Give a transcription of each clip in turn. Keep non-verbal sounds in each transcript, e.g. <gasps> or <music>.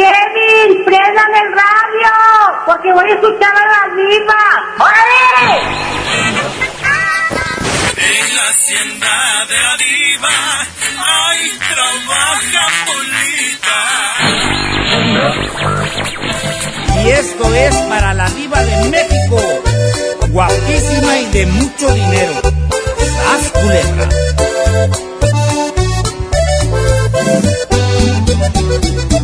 Kevin, prendan el radio, porque voy a escuchar a la diva. ¡Órale! En la hacienda de la diva, ay, trabaja Polita. Y esto es para la diva de México, guapísima y de mucho dinero. ¡Sas culebra!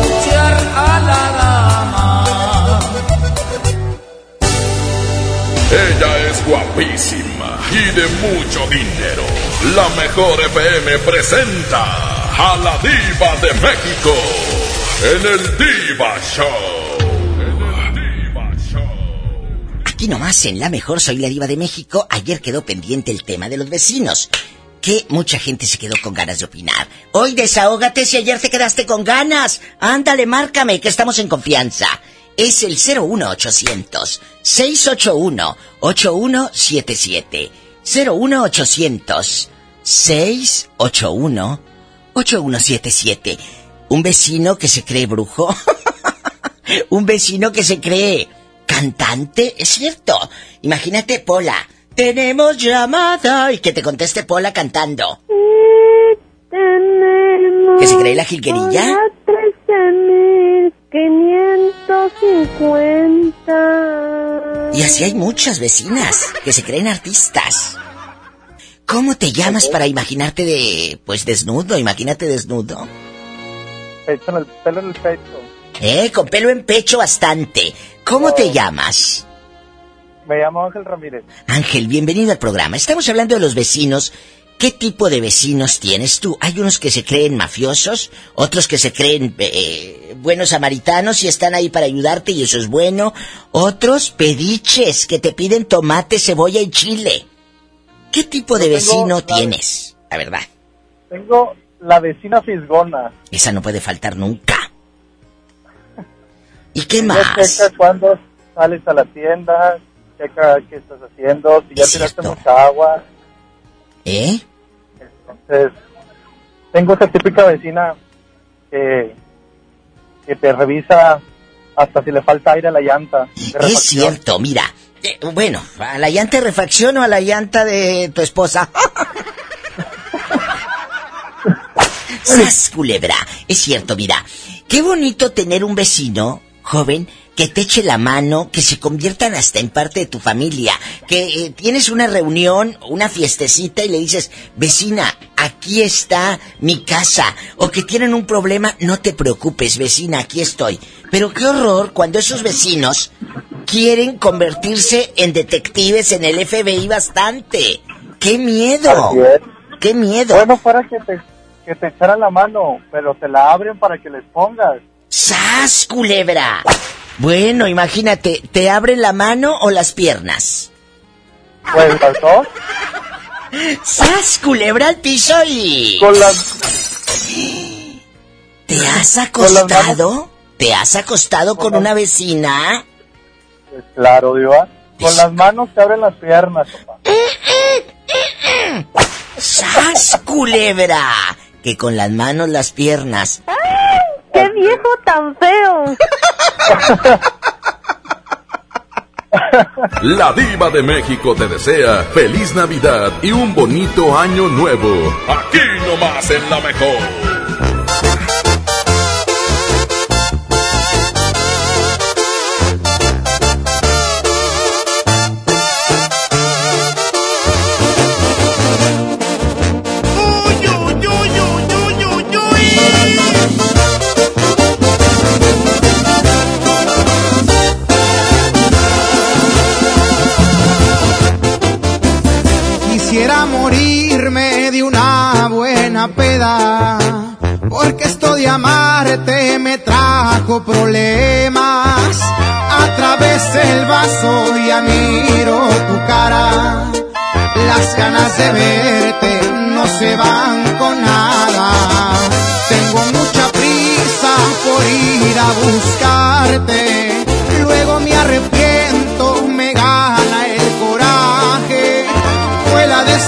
escuchar a la dama. Ella es guapísima y de mucho dinero. La mejor FM presenta a la diva de México en el Diva Show. En el Diva Show. Aquí nomás en La Mejor Soy la Diva de México. Ayer quedó pendiente el tema de los vecinos. Que mucha gente se quedó con ganas de opinar. Hoy desahógate si ayer te quedaste con ganas. Ándale, márcame, que estamos en confianza. Es el 01800 681 8177. 01800 681 8177. Un vecino que se cree brujo. <laughs> Un vecino que se cree cantante, es cierto. Imagínate, Pola. Tenemos llamada. Y que te conteste Pola cantando. Tenemos ¿Que se cree la jilguerilla? 13.550. Y así hay muchas vecinas que se creen artistas. ¿Cómo te llamas para imaginarte de, pues desnudo? Imagínate desnudo. Pecho en el pelo en el pecho. Eh, con pelo en pecho bastante. ¿Cómo te llamas? Me llamo Ángel Ramírez. Ángel, bienvenido al programa. Estamos hablando de los vecinos. ¿Qué tipo de vecinos tienes tú? Hay unos que se creen mafiosos, otros que se creen eh, buenos samaritanos y están ahí para ayudarte y eso es bueno. Otros pediches que te piden tomate, cebolla y chile. ¿Qué tipo de Yo vecino la- tienes? La verdad, Tengo la vecina fisgona. esa no puede faltar nunca. ¿Y <laughs> qué más? cuando sales a la tienda, checa qué estás haciendo, si ya Es tiraste mucha agua. ¿Eh? Entonces, tengo esa típica vecina que, que te revisa hasta si le falta aire a la llanta. Es cierto, mira. eh, bueno, ¿a la llanta de refacción o a la llanta de tu esposa? <laughs> ¡Sas, culebra! Es cierto, mira. Qué bonito tener un vecino, joven, que te eche la mano, que se conviertan hasta en parte de tu familia. Que eh, tienes una reunión, una fiestecita y le dices, vecina, aquí está mi casa. O que tienen un problema, no te preocupes, vecina, aquí estoy. Pero qué horror cuando esos vecinos quieren convertirse en detectives en el FBI bastante. ¡Qué miedo! ¡Qué miedo! Bueno, fuera que te, que te echaran la mano, pero te la abren para que les pongas. ¡Sas, culebra! Bueno, imagínate, ¿te abren la mano o las piernas? Pues las dos, ¡Sas, culebra al piso y... con las, ¿Te has acostado? ¿Te has acostado con una vecina? pues, claro, Diva. Con Es- las manos te abren las piernas, papá. ¡Sas, culebra! Que con las manos las piernas. ¡Qué viejo tan feo! <laughs> La diva de México te desea feliz Navidad y un bonito año nuevo. Aquí nomás en la mejor. Porque esto de amarte me trajo problemas. A través del vaso ya miro tu cara, las ganas de verte no se van con nada. Tengo mucha prisa por ir a buscarte,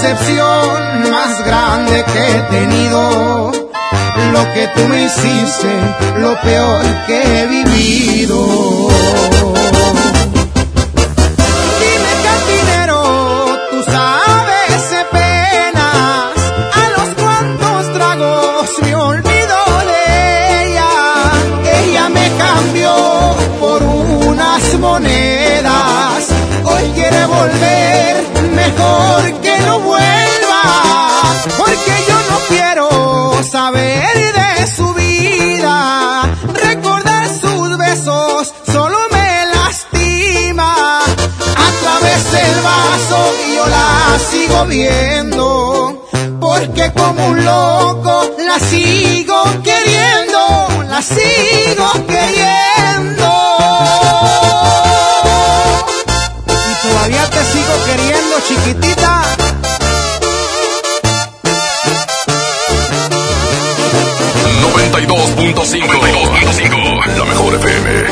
decepción más grande que he tenido lo que tú me hiciste, lo peor que he vivido. Sigo viendo, porque como un loco la sigo queriendo, la sigo queriendo. Y todavía te sigo queriendo, chiquitita. ...92.5... ...la mejor FM...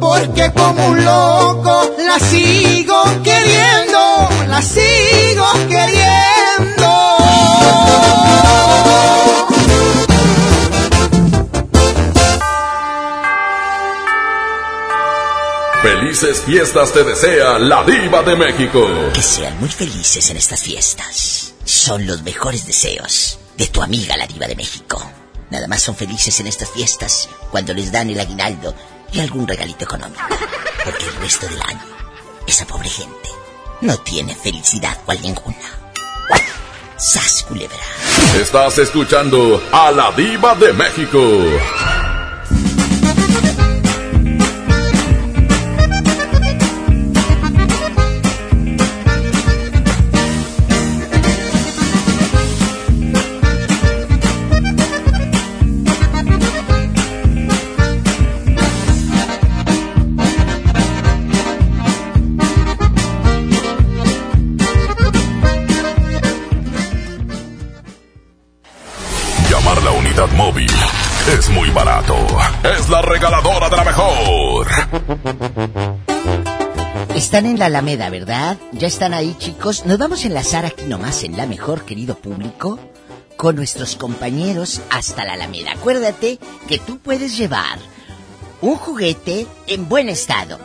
porque como un loco la sigo queriendo, la sigo queriendo. Felices fiestas te desea la diva de México. Que sean muy felices en estas fiestas. Son los mejores deseos de tu amiga la diva de México. Nada más son felices en estas fiestas cuando les dan el aguinaldo y algún regalito económico. Porque el resto del año, esa pobre gente no tiene felicidad cual ninguna. ¡Sas, culebra! Estás escuchando a la diva de México. Están en la Alameda, ¿verdad? Ya están ahí, chicos. Nos vamos a enlazar aquí nomás en la mejor, querido público, con nuestros compañeros hasta la Alameda. Acuérdate que tú puedes llevar un juguete en buen estado.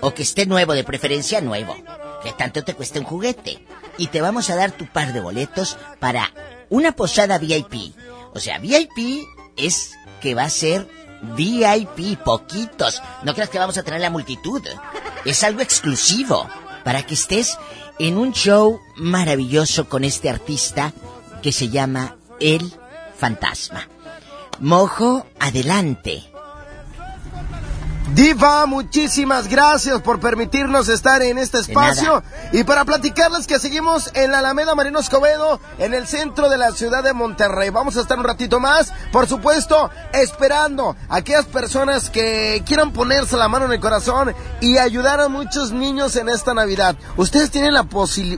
O que esté nuevo, de preferencia nuevo. Que tanto te cueste un juguete. Y te vamos a dar tu par de boletos para una posada VIP. O sea, VIP es que va a ser VIP, poquitos. No creas que vamos a tener la multitud. Es algo exclusivo para que estés en un show maravilloso con este artista que se llama El Fantasma. Mojo, adelante. Diva, muchísimas gracias por permitirnos estar en este espacio y para platicarles que seguimos en la Alameda Marino Escobedo, en el centro de la ciudad de Monterrey. Vamos a estar un ratito más, por supuesto, esperando a aquellas personas que quieran ponerse la mano en el corazón y ayudar a muchos niños en esta Navidad. Ustedes tienen la,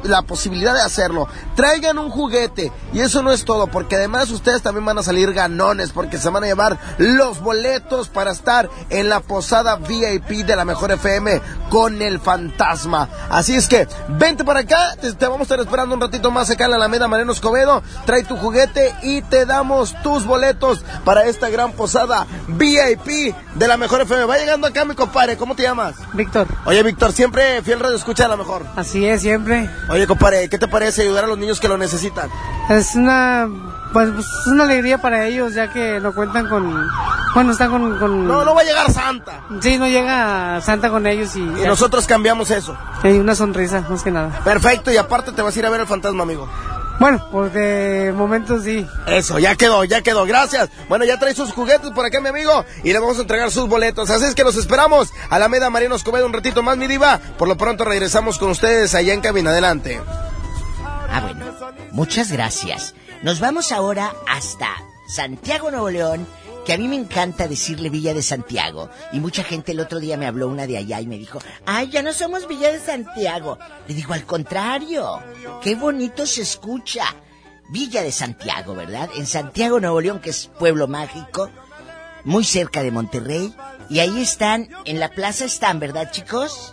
la posibilidad de hacerlo. Traigan un juguete y eso no es todo, porque además ustedes también van a salir ganones, porque se van a llevar los boletos para estar en la posada VIP de la Mejor FM con el fantasma. Así es que vente para acá, te, vamos a estar esperando un ratito más acá en la Alameda Mariano Escobedo. Trae tu juguete y te damos tus boletos para esta gran posada VIP de la Mejor FM. Va llegando acá mi compadre, ¿cómo te llamas? Víctor. Oye, Víctor, siempre fiel radio escucha a la mejor. Así es, siempre. Oye, compadre, ¿qué te parece ayudar a los niños que lo necesitan? Es una pues, pues, es una alegría para ellos ya que no cuentan con bueno están con, no no va a llegar Santa sí no llega Santa con ellos y, y nosotros cambiamos eso hay una sonrisa más que nada perfecto y aparte te vas a ir a ver el fantasma amigo bueno, pues de momento sí. Eso, ya quedó, ya quedó, gracias. Bueno, ya trae sus juguetes por acá, mi amigo, y le vamos a entregar sus boletos. Así es que los esperamos a la Meda Mariano Escobedo un ratito más, mi diva. Por lo pronto regresamos con ustedes allá en cabina. Adelante. Ah, bueno. Muchas gracias. Nos vamos ahora hasta Santiago, Nuevo León, que a mí me encanta decirle Villa de Santiago. Y mucha gente el otro día me habló una de allá y me dijo, ay, ya no somos Villa de Santiago. Le digo, al contrario, qué bonito se escucha. Villa de Santiago, ¿verdad? En Santiago, Nuevo León, que es pueblo mágico, muy cerca de Monterrey. Y ahí están, en la plaza están, ¿verdad, chicos?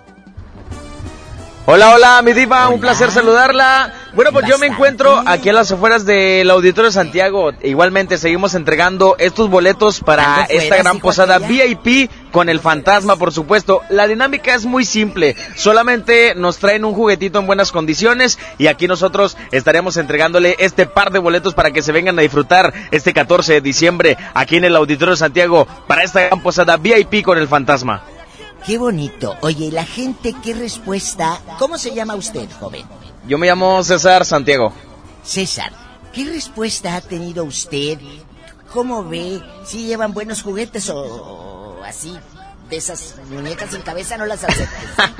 Hola, hola, mi diva, un placer saludarla. Bueno, pues yo me encuentro aquí a las afueras del Auditorio de Santiago. Igualmente seguimos entregando estos boletos para esta gran posada VIP con el fantasma, por supuesto. La dinámica es muy simple. Solamente nos traen un juguetito en buenas condiciones y aquí nosotros estaremos entregándole este par de boletos para que se vengan a disfrutar este 14 de diciembre aquí en el Auditorio de Santiago para esta gran posada VIP con el fantasma. Qué bonito. Oye, la gente, ¿qué respuesta? ¿Cómo se llama usted, joven? Yo me llamo César Santiago. César, ¿qué respuesta ha tenido usted? ¿Cómo ve? ¿Si llevan buenos juguetes o, así? De esas muñecas sin cabeza no las aceptas.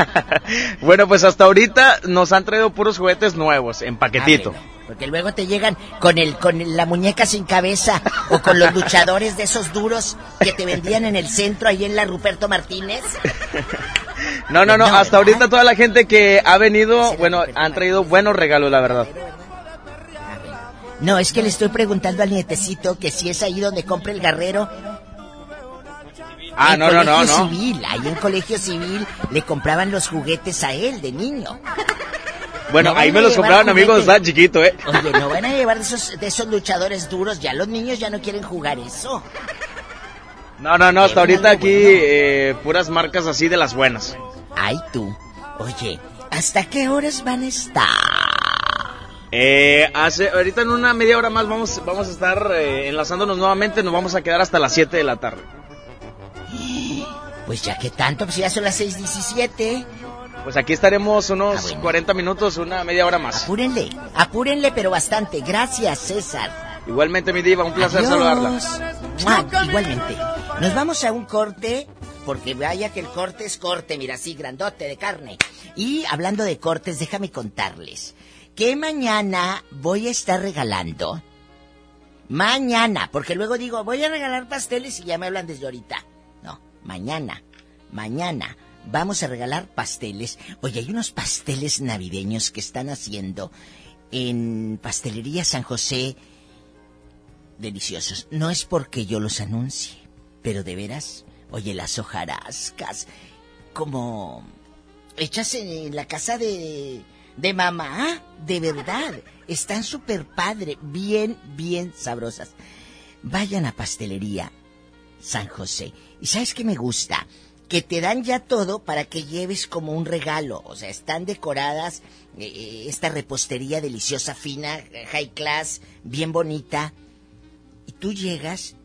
<laughs> bueno, pues hasta ahorita nos han traído puros juguetes nuevos, en paquetito. Ah, porque luego te llegan con el con la muñeca sin cabeza o con los luchadores de esos duros que te vendían en el centro ahí en la Ruperto Martínez. <laughs> No, no, no, hasta ahorita toda la gente que ha venido, bueno, han traído buenos regalos, la verdad. No, es que le estoy preguntando al nietecito que si es ahí donde compra el guerrero. Ah, no, no, no, no. Civil, ahí en colegio civil le compraban los juguetes a él de niño. Bueno, ahí me los compraban amigos estaba chiquito, ¿eh? Oye, no van a llevar de esos, de esos luchadores duros, ya los niños ya no quieren jugar eso. No, no, no, hasta ahorita aquí eh, puras marcas así de las buenas. Ay, tú. Oye, ¿hasta qué horas van a estar? Eh, hace, ahorita en una media hora más vamos, vamos a estar eh, enlazándonos nuevamente, nos vamos a quedar hasta las 7 de la tarde. Pues ya que tanto, pues ya son las 6.17. Pues aquí estaremos unos 40 ah, minutos, una media hora más. Apúrenle, apúrenle, pero bastante. Gracias, César. Igualmente, mi diva, un placer saludarla. igualmente. Nos vamos a un corte, porque vaya que el corte es corte, mira, así, grandote de carne. Y hablando de cortes, déjame contarles que mañana voy a estar regalando. Mañana, porque luego digo, voy a regalar pasteles y ya me hablan desde ahorita. Mañana, mañana vamos a regalar pasteles. Oye, hay unos pasteles navideños que están haciendo en Pastelería San José. Deliciosos. No es porque yo los anuncie, pero de veras, oye, las hojarascas, como hechas en la casa de, de mamá, de verdad, están súper padre, bien, bien sabrosas. Vayan a Pastelería San José. ¿Y sabes qué me gusta? que te dan ya todo para que lleves como un regalo. O sea, están decoradas eh, eh, esta repostería deliciosa, fina, high class, bien bonita. Y tú llegas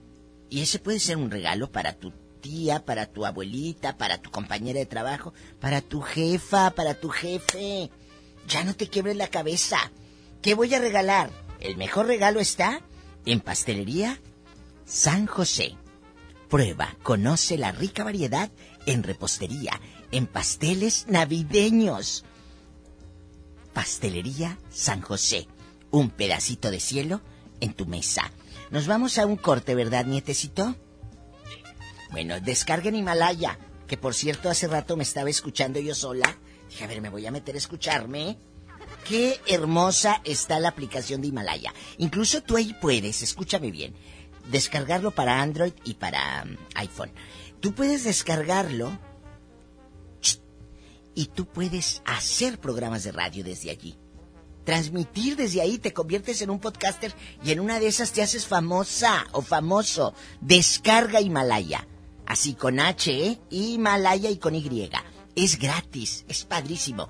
y ese puede ser un regalo para tu tía, para tu abuelita, para tu compañera de trabajo, para tu jefa, para tu jefe. Ya no te quiebres la cabeza. ¿Qué voy a regalar? El mejor regalo está en Pastelería San José. Prueba, conoce la rica variedad en repostería, en pasteles navideños. Pastelería San José. Un pedacito de cielo en tu mesa. Nos vamos a un corte, ¿verdad, nietecito? Bueno, descarguen Himalaya, que por cierto hace rato me estaba escuchando yo sola. Dije, a ver, me voy a meter a escucharme. Qué hermosa está la aplicación de Himalaya. Incluso tú ahí puedes, escúchame bien, descargarlo para Android y para um, iPhone. Tú puedes descargarlo y tú puedes hacer programas de radio desde allí. Transmitir desde ahí, te conviertes en un podcaster y en una de esas te haces famosa o famoso. Descarga Himalaya. Así con H, ¿eh? Himalaya y con Y. Es gratis, es padrísimo.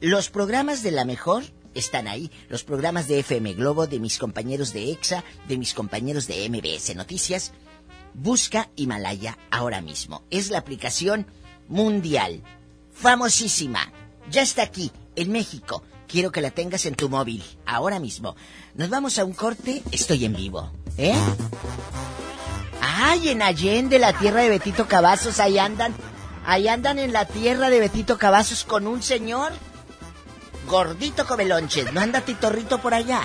Los programas de la mejor están ahí. Los programas de FM Globo, de mis compañeros de EXA, de mis compañeros de MBS Noticias. Busca Himalaya ahora mismo. Es la aplicación mundial. Famosísima. Ya está aquí, en México. Quiero que la tengas en tu móvil, ahora mismo. Nos vamos a un corte, estoy en vivo. ¿Eh? ¡Ay, en Allende, la tierra de Betito Cavazos! Ahí andan. Ahí andan en la tierra de Betito Cavazos con un señor gordito come lonches. ¿No anda Titorrito por allá?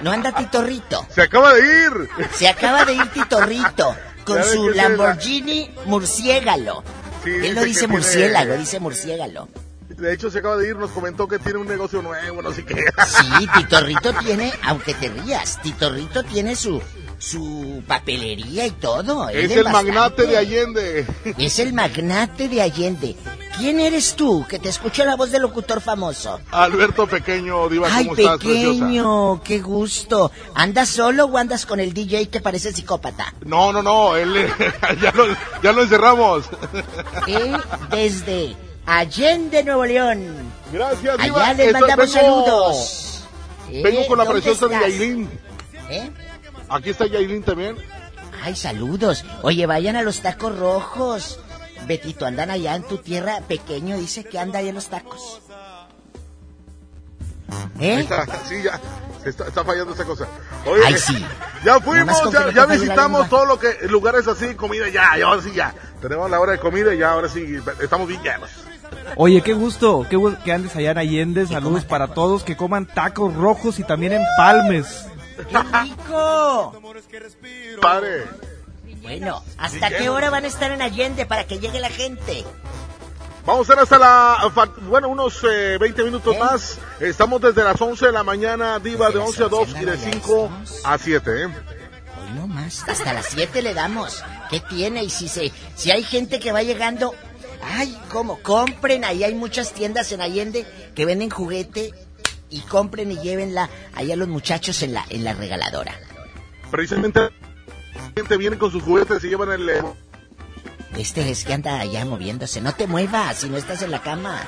¿No anda Titorrito? Se acaba de ir. Se acaba de ir Titorrito con su Lamborghini murciégalo. Él no dice murciélago, dice murciégalo. De hecho, se acaba de ir, nos comentó que tiene un negocio nuevo, no sé qué. <laughs> Sí, Titorrito tiene, aunque te rías, Titorrito tiene su, su papelería y todo. Es el magnate de Allende. Es el magnate de Allende. ¿Quién eres tú? Que te escucho la voz del locutor famoso. Alberto Pequeño, Diva, Ay, ¿cómo estás, pequeño, qué gusto. ¿Andas solo o andas con el DJ que parece psicópata? No, no, no, él <laughs> ya lo, ya lo encerramos. ¿Eh? Desde Allende, Nuevo León. Gracias, Diva. Allá les mandamos vengo- saludos. Vengo con la ¿Dónde preciosa de? Yailin. ¿Eh? Aquí está Yailin también. Ay, saludos. Oye, vayan a los tacos rojos. Betito, andan allá en tu tierra pequeño, dice que anda allá en los tacos. Ahí ¿Eh? está, sí, ya. Está, está fallando esa cosa. Oye, Ay, sí. <laughs> Ya fuimos, ya, visitamos todo lo que, lugares así, comida, ya, ya, ahora sí, ya. Tenemos la hora de comida y ya, ahora sí, estamos bien llenos. Oye, qué gusto, qué gusto que andes allá en Allende. Saludos para todos, que coman tacos rojos y también empalmes. ¡Qué rico! Padre. Bueno, ¿hasta qué hora van a estar en Allende para que llegue la gente? Vamos a estar hasta la, bueno, unos eh, 20 minutos más. Estamos desde las 11 de la mañana, Diva, de 11 a 2 y de 5 a 7, ¿eh? Hoy no más, hasta las 7 le damos. ¿Qué tiene? Y si se, si hay gente que va llegando, ay, ¿cómo? Compren, ahí hay muchas tiendas en Allende que venden juguete y compren y llévenla ahí a los muchachos en la, en la regaladora. Precisamente, gente viene con sus juguetes y llevan el... Este es que anda allá moviéndose. No te muevas si no estás en la cama.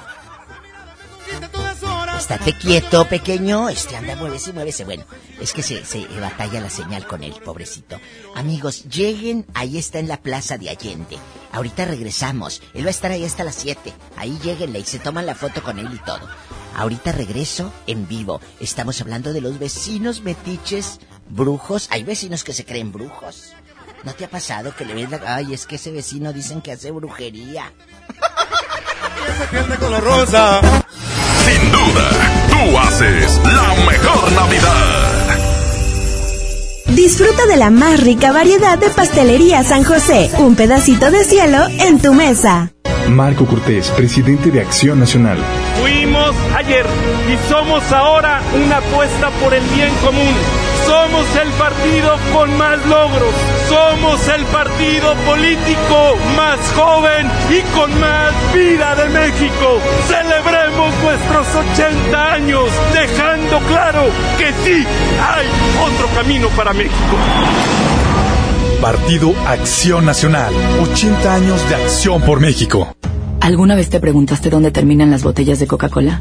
Estate quieto, pequeño. Este anda, muévese, muévese. Bueno, es que se, se batalla la señal con él, pobrecito. Amigos, lleguen. Ahí está en la plaza de Allende. Ahorita regresamos. Él va a estar ahí hasta las 7. Ahí lleguenle y se toman la foto con él y todo. Ahorita regreso en vivo. Estamos hablando de los vecinos metiches, brujos. Hay vecinos que se creen brujos. ¿No te ha pasado que le ves la... Ay, es que ese vecino dicen que hace brujería. con la rosa. Sin duda, tú haces la mejor Navidad. Disfruta de la más rica variedad de pastelería San José. Un pedacito de cielo en tu mesa. Marco Cortés, presidente de Acción Nacional. Fuimos ayer y somos ahora una apuesta por el bien común. Somos el partido con más logros. Somos el partido político más joven y con más vida de México. Celebremos nuestros 80 años dejando claro que sí hay otro camino para México. Partido Acción Nacional. 80 años de acción por México. ¿Alguna vez te preguntaste dónde terminan las botellas de Coca-Cola?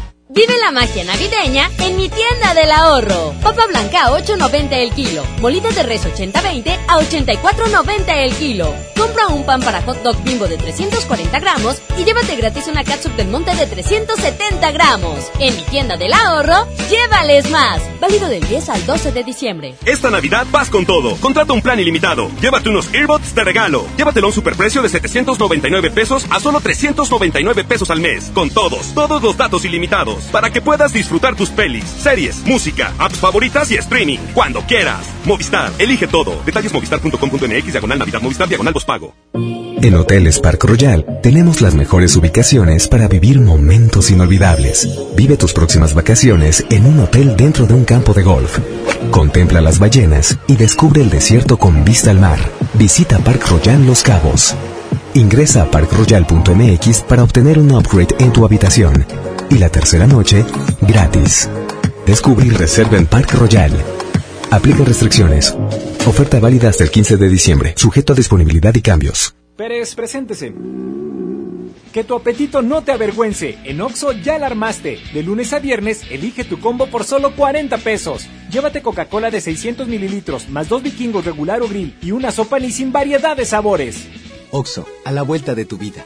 Vive la magia navideña en mi tienda del ahorro. Papa blanca a 8.90 el kilo. Molida de res 80-20 a 84.90 el kilo. Compra un pan para hot dog bimbo de 340 gramos y llévate gratis una catsup del monte de 370 gramos. En mi tienda del ahorro, llévales más. Válido del 10 al 12 de diciembre. Esta Navidad vas con todo. Contrata un plan ilimitado. Llévate unos earbuds de regalo. Llévatelo a un superprecio de 799 pesos a solo 399 pesos al mes. Con todos, todos los datos ilimitados. Para que puedas disfrutar tus pelis, series, música, apps favoritas y streaming. Cuando quieras. Movistar, elige todo. Detalles movistar.com.mx, diagonal Navidad, Movistar, diagonal pago. En Hoteles Park Royal tenemos las mejores ubicaciones para vivir momentos inolvidables. Vive tus próximas vacaciones en un hotel dentro de un campo de golf. Contempla las ballenas y descubre el desierto con vista al mar. Visita Park Royal Los Cabos. Ingresa a parkroyal.mx para obtener un upgrade en tu habitación. Y la tercera noche, gratis. Descubre y reserva en Park Royal. Aplica restricciones. Oferta válida hasta el 15 de diciembre, sujeto a disponibilidad y cambios. Pérez, preséntese. Que tu apetito no te avergüence. En Oxo ya la armaste. De lunes a viernes, elige tu combo por solo 40 pesos. Llévate Coca-Cola de 600 mililitros, más dos vikingos regular o grill y una sopa ni sin variedad de sabores. Oxo, a la vuelta de tu vida.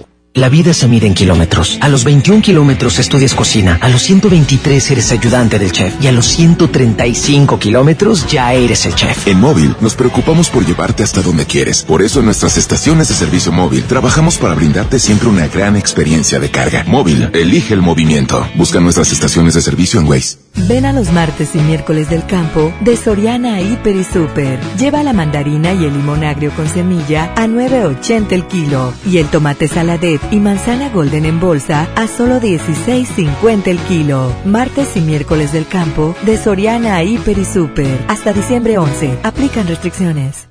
La vida se mide en kilómetros. A los 21 kilómetros estudias cocina, a los 123 eres ayudante del chef y a los 135 kilómetros ya eres el chef. En móvil nos preocupamos por llevarte hasta donde quieres. Por eso en nuestras estaciones de servicio móvil trabajamos para brindarte siempre una gran experiencia de carga. Móvil, elige el movimiento. Busca nuestras estaciones de servicio en Waze. Ven a los martes y miércoles del campo de Soriana Hiper y Super. Lleva la mandarina y el limón agrio con semilla a 9.80 el kilo y el tomate y manzana golden en bolsa a solo 16.50 el kilo. Martes y miércoles del campo de Soriana Hiper y Super. Hasta diciembre 11. Aplican restricciones.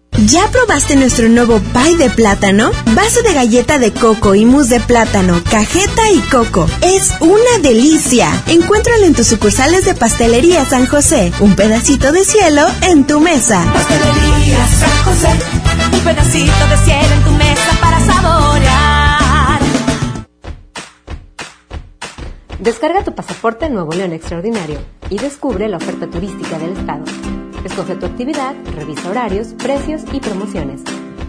¿Ya probaste nuestro nuevo pie de plátano? Vaso de galleta de coco y mousse de plátano, cajeta y coco. Es una delicia. Encuéntralo en tus sucursales de Pastelería San José. Un pedacito de cielo en tu mesa. Pastelería San José. Un pedacito de cielo en tu mesa para saborear. Descarga tu pasaporte Nuevo León Extraordinario y descubre la oferta turística del estado. Escoge tu actividad, revisa horarios, precios y promociones.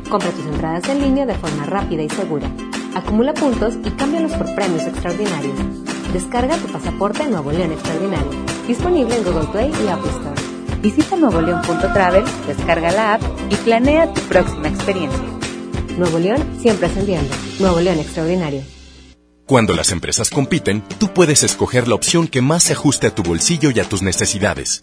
Compra tus entradas en línea de forma rápida y segura. Acumula puntos y cámbialos por premios extraordinarios. Descarga tu pasaporte Nuevo León Extraordinario. Disponible en Google Play y Apple Store. Visita nuevoleón.travel, descarga la app y planea tu próxima experiencia. Nuevo León siempre ascendiendo. Nuevo León Extraordinario. Cuando las empresas compiten, tú puedes escoger la opción que más se ajuste a tu bolsillo y a tus necesidades.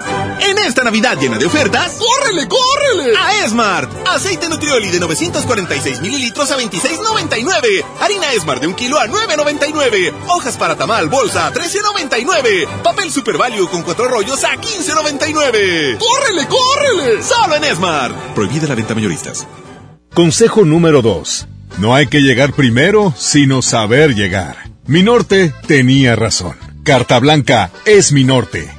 En esta Navidad llena de ofertas, ¡córrele, córrele! A Esmart. Aceite Nutrioli de 946 mililitros a 26.99. Harina Esmart de un kilo a 9.99. Hojas para tamal bolsa a 13.99. Papel Super Value con cuatro rollos a 15.99. ¡Córrele, córrele! Solo en Esmart. Prohibida la venta mayoristas. Consejo número 2. No hay que llegar primero, sino saber llegar. Mi norte tenía razón. Carta Blanca es mi norte.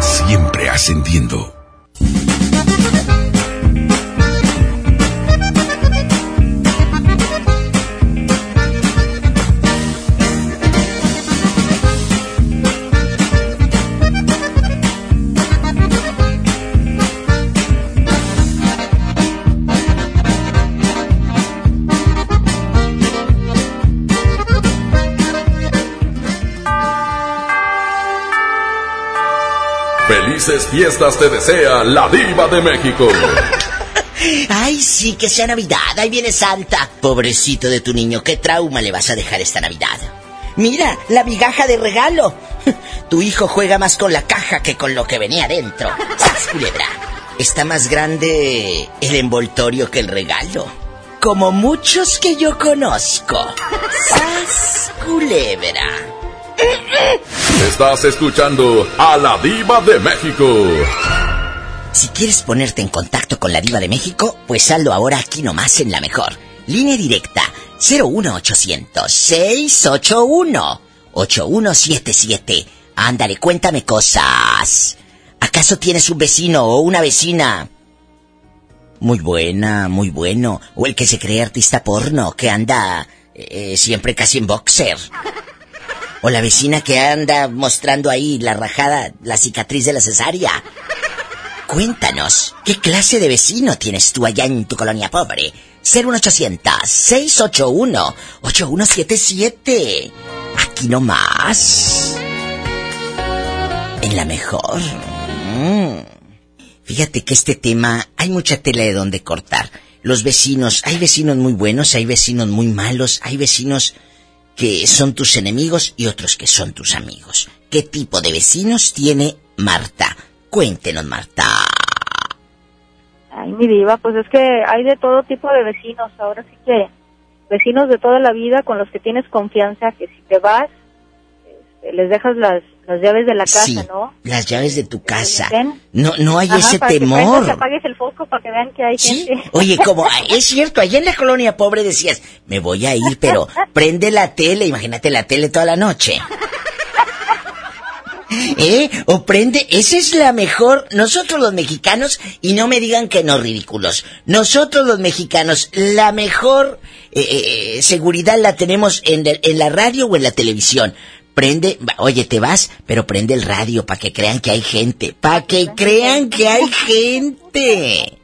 Siempre ascendiendo. Felices fiestas te desea la diva de México. <laughs> Ay, sí, que sea Navidad. Ahí viene Santa. Pobrecito de tu niño, ¿qué trauma le vas a dejar esta Navidad? Mira, la migaja de regalo. <laughs> Tu hijo juega más con la caja que con lo que venía dentro. ¡Sas, culebra! Está más grande el envoltorio que el regalo. Como muchos que yo conozco. ¡Sas, culebra! <laughs> Estás escuchando a la diva de México. Si quieres ponerte en contacto con la diva de México, pues hazlo ahora aquí nomás en la mejor. Línea directa 01800 681 8177. Ándale, cuéntame cosas. ¿Acaso tienes un vecino o una vecina? Muy buena, muy bueno. O el que se cree artista porno, que anda eh, siempre casi en boxer. O la vecina que anda mostrando ahí la rajada, la cicatriz de la cesárea. Cuéntanos, ¿qué clase de vecino tienes tú allá en tu colonia pobre? 01800-681-8177. Aquí nomás. En la mejor. Mm. Fíjate que este tema hay mucha tela de donde cortar. Los vecinos, hay vecinos muy buenos, hay vecinos muy malos, hay vecinos que son tus enemigos y otros que son tus amigos. ¿Qué tipo de vecinos tiene Marta? Cuéntenos, Marta. Ay, mi diva, pues es que hay de todo tipo de vecinos. Ahora sí que vecinos de toda la vida con los que tienes confianza, que si te vas, este, les dejas las, las llaves de la casa, Sí, ¿no? Las llaves de tu casa. No, no hay Ajá, ese para que temor. y apagues el foco para que vean que hay gente. <laughs> Oye, como ah, es cierto, allá en la colonia pobre decías, me voy a ir, pero <laughs> prende la tele, imagínate la tele toda la noche. ¿Eh? O prende, esa es la mejor, nosotros los mexicanos, y no me digan que no ridículos, nosotros los mexicanos, la mejor eh, eh, seguridad la tenemos en la radio o en la televisión. Prende, oye, te vas, pero prende el radio para que crean que hay gente, para que crean que hay gente.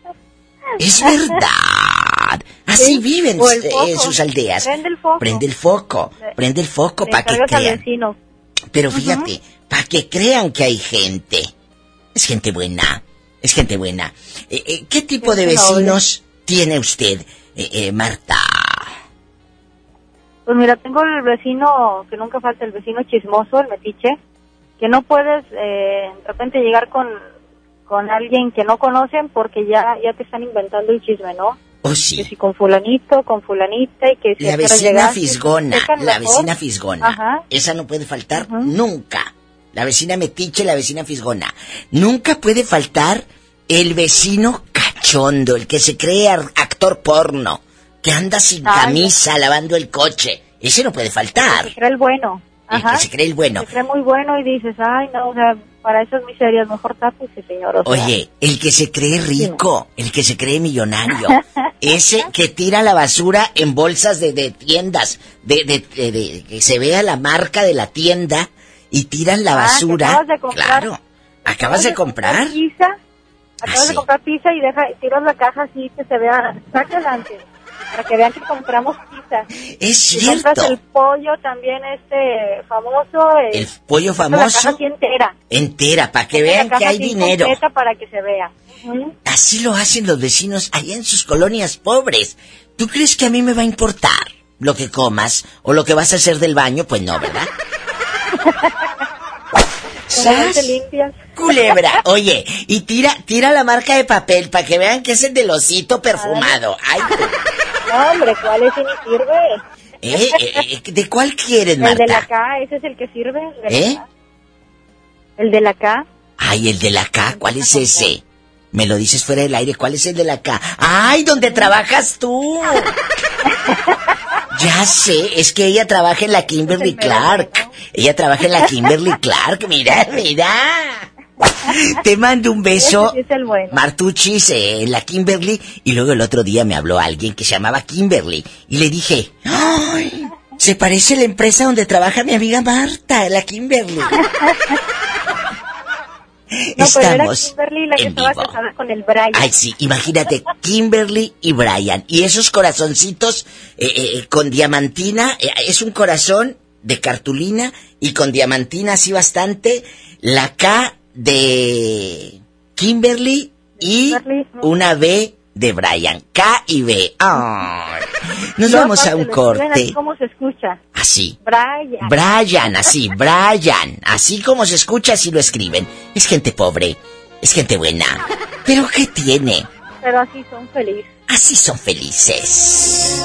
Es <laughs> verdad. Así Sí, viven eh, sus aldeas. Prende el foco. Prende el foco. Prende el foco para que crean. Pero fíjate, para que crean que hay gente. Es gente buena. Es gente buena. Eh, eh, ¿Qué tipo de vecinos tiene usted, eh, eh, Marta? Pues mira, tengo el vecino, que nunca falta, el vecino chismoso, el metiche, que no puedes eh, de repente llegar con, con alguien que no conocen porque ya, ya te están inventando el chisme, ¿no? Oh, sí. Que si con fulanito, con fulanita y que si La vecina llegaste, fisgona, la vecina fisgona. Ajá. Esa no puede faltar nunca. La vecina metiche, la vecina fisgona. Nunca puede faltar el vecino cachondo, el que se cree actor porno, que anda sin Ay, camisa lavando el coche. Ese no puede faltar. Se cree el bueno. El que se cree el bueno. Se cree muy bueno y dices, ay, no, o sea, para esas miserias mejor tápese, señor. o sea. Oye, el que se cree rico, el que se cree millonario, <laughs> ese que tira la basura en bolsas de, de tiendas, de, de- de- de- que se vea la marca de la tienda y tiran la Ah, basura. acabas de comprar. Claro, acabas de comprar. pizza, acabas Ah, de sí. comprar pizza y deja, tiras la caja así que se vea, saca adelante, para que vean que compramos pizza. Es compras cierto. el pollo también este famoso, eh, El pollo sacas la famoso caja así entera. entera, para que vean que hay dinero. para que se vea. Así lo hacen los vecinos allá en sus colonias pobres. ¿Tú crees que a mí me va a importar lo que comas o lo que vas a hacer del baño? Pues no, ¿verdad? <laughs> Limpias. Culebra, <laughs> oye, y tira, tira la marca de papel para que vean que es el del osito perfumado. Ay, No, hombre, ¿cuál ese ni sirve? ¿eh? Eh, eh, ¿De cuál quieres, El de la Marta? K, ese es el que sirve. el ¿Eh? El de la K. Ay, el de la K, ¿cuál es ese? Me lo dices fuera del aire, ¿cuál es el de la K? ¡Ay, ¿dónde trabajas tú! <laughs> Ya sé, es que ella trabaja en la Kimberly Clark. Ella trabaja en la Kimberly Clark, mira, mira. Te mando un beso, Ese sí es el bueno. Martuchis, eh, la Kimberly. Y luego el otro día me habló alguien que se llamaba Kimberly. Y le dije, ¡ay! Se parece a la empresa donde trabaja mi amiga Marta, la Kimberly. <laughs> No, pero era Estamos Kimberly la que en estaba vivo. casada con el Brian. Ay, sí, imagínate, Kimberly y Brian. Y esos corazoncitos eh, eh, con diamantina, eh, es un corazón de cartulina y con diamantina así bastante. La K de Kimberly y una B de Brian. K y B. Nos No, vamos a un corte. ¿Cómo se escucha? Así. Brian. Brian, así, Brian. Así como se escucha, así lo escriben. Es gente pobre, es gente buena. Pero ¿qué tiene? Pero así son felices. Así son felices.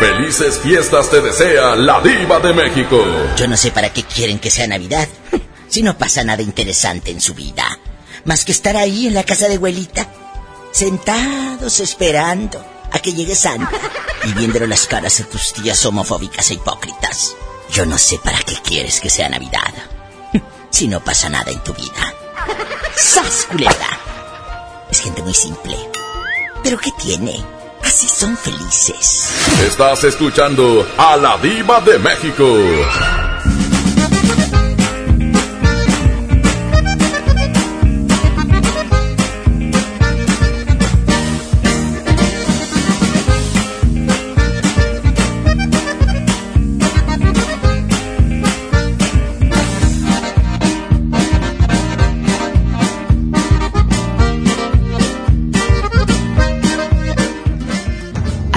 Felices fiestas te desea la diva de México. Yo no sé para qué quieren que sea Navidad, <laughs> si no pasa nada interesante en su vida. Más que estar ahí en la casa de abuelita, sentados esperando a que llegue Santa <laughs> y viéndole las caras de tus tías homofóbicas e hipócritas. Yo no sé para qué quieres que sea Navidad, <laughs> si no pasa nada en tu vida. ¡Sas, culebra! Es gente muy simple. ¿Pero qué tiene? Así son felices. Estás escuchando a la diva de México.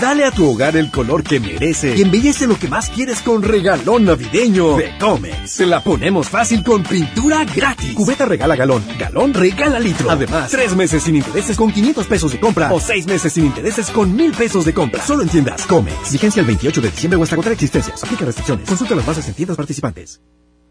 Dale a tu hogar el color que merece y embellece lo que más quieres con regalón navideño de Comex. Se la ponemos fácil con pintura gratis. Cubeta regala galón, galón regala litro. Además, tres meses sin intereses con 500 pesos de compra o seis meses sin intereses con 1000 pesos de compra. Solo en tiendas Comex. Vigencia el 28 de diciembre o hasta contra existencias. Aplica restricciones. Consulta las bases en tiendas participantes.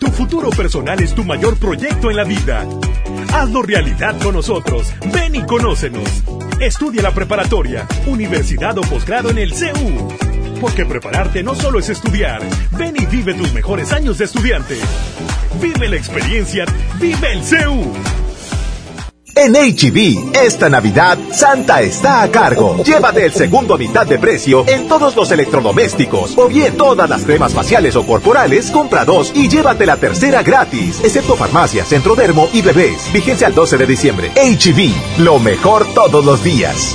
Tu futuro personal es tu mayor proyecto en la vida. Hazlo realidad con nosotros. Ven y conócenos. Estudia la preparatoria, universidad o posgrado en el CEU. Porque prepararte no solo es estudiar. Ven y vive tus mejores años de estudiante. Vive la experiencia. Vive el CEU. En HB, esta Navidad, Santa está a cargo. Llévate el segundo a mitad de precio en todos los electrodomésticos. O bien todas las cremas faciales o corporales, compra dos y llévate la tercera gratis. Excepto farmacias, centrodermo y bebés. Vigencia al 12 de diciembre. HB, lo mejor todos los días.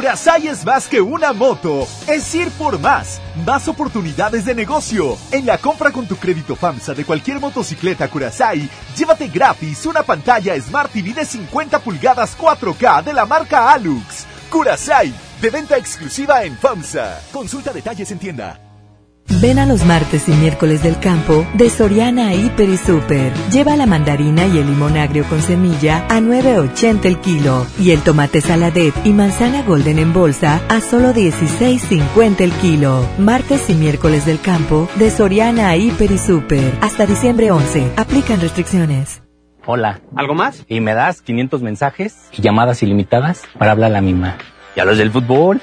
Curasai es más que una moto, es ir por más, más oportunidades de negocio. En la compra con tu crédito FAMSA de cualquier motocicleta Curasai, llévate gratis una pantalla Smart TV de 50 pulgadas 4K de la marca Alux. Curasai, de venta exclusiva en FAMSA. Consulta detalles en tienda. Ven a los martes y miércoles del campo de Soriana Hiper y Super. Lleva la mandarina y el limón agrio con semilla a 9.80 el kilo y el tomate saladet y manzana golden en bolsa a solo 16.50 el kilo. Martes y miércoles del campo de Soriana Hiper y Super. Hasta diciembre 11. Aplican restricciones. Hola. ¿Algo más? Y me das 500 mensajes y llamadas ilimitadas para hablar a la misma. ¿Y a los del fútbol?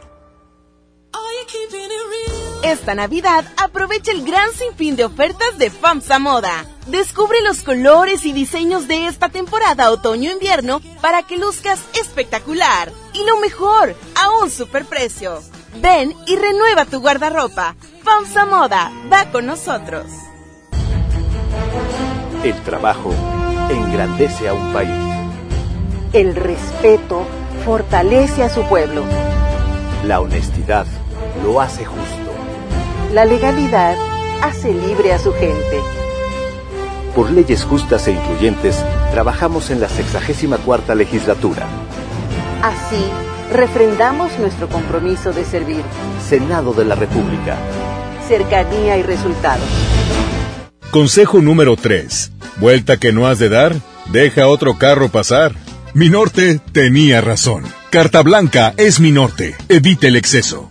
Esta Navidad aprovecha el gran sinfín de ofertas de FAMSA Moda. Descubre los colores y diseños de esta temporada otoño-invierno para que luzcas espectacular. Y lo mejor, a un superprecio. Ven y renueva tu guardarropa. FAMSA Moda, va con nosotros. El trabajo engrandece a un país. El respeto fortalece a su pueblo. La honestidad lo hace justo. La legalidad hace libre a su gente. Por leyes justas e incluyentes, trabajamos en la 64 legislatura. Así, refrendamos nuestro compromiso de servir. Senado de la República. Cercanía y resultados. Consejo número 3. Vuelta que no has de dar, deja otro carro pasar. Mi norte tenía razón. Carta Blanca es mi norte. Evite el exceso.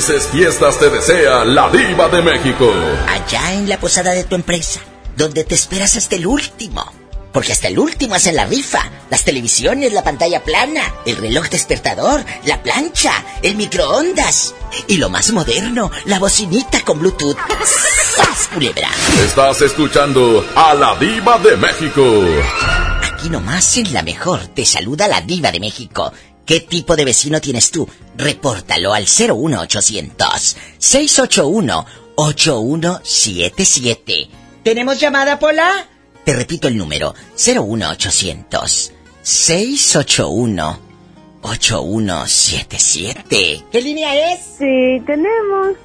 Felices fiestas te desea la diva de México. Allá en la posada de tu empresa, donde te esperas hasta el último. Porque hasta el último hacen la rifa. Las televisiones, la pantalla plana, el reloj despertador, la plancha, el microondas. Y lo más moderno, la bocinita con Bluetooth. ¡Sas, culebra! Estás escuchando a la diva de México. Aquí nomás en la mejor te saluda la diva de México. ¿Qué tipo de vecino tienes tú? Repórtalo al 01800 681 8177. ¿Tenemos llamada, Pola? Te repito el número, 01800 681 8177. ¿Qué línea es? Sí, tenemos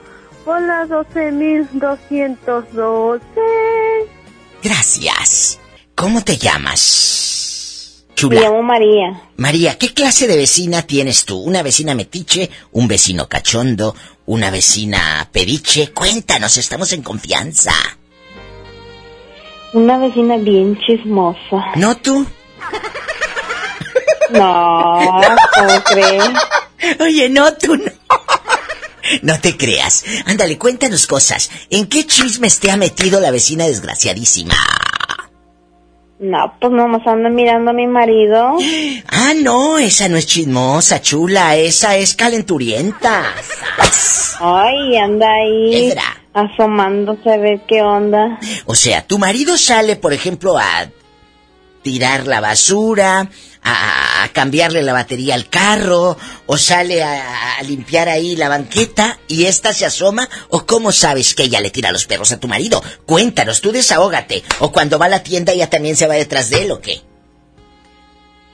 Pola 12212. Gracias. ¿Cómo te llamas? Me llamo María. María, ¿qué clase de vecina tienes tú? ¿Una vecina metiche? ¿Un vecino cachondo? ¿Una vecina pediche? Cuéntanos, estamos en confianza. Una vecina bien chismosa. ¿No tú? No, ¿cómo crees? Oye, no tú no. No te creas. Ándale, cuéntanos cosas. ¿En qué chismes te ha metido la vecina desgraciadísima? No, pues nomás ando mirando a mi marido. Ah, no, esa no es chismosa, chula, esa es calenturienta. Ay, anda ahí asomándose a ver qué onda. O sea, tu marido sale, por ejemplo, a tirar la basura, a, cambiarle la batería al carro, o sale a, limpiar ahí la banqueta y esta se asoma, o cómo sabes que ella le tira los perros a tu marido. Cuéntanos, tú desahógate, o cuando va a la tienda ella también se va detrás de él o qué.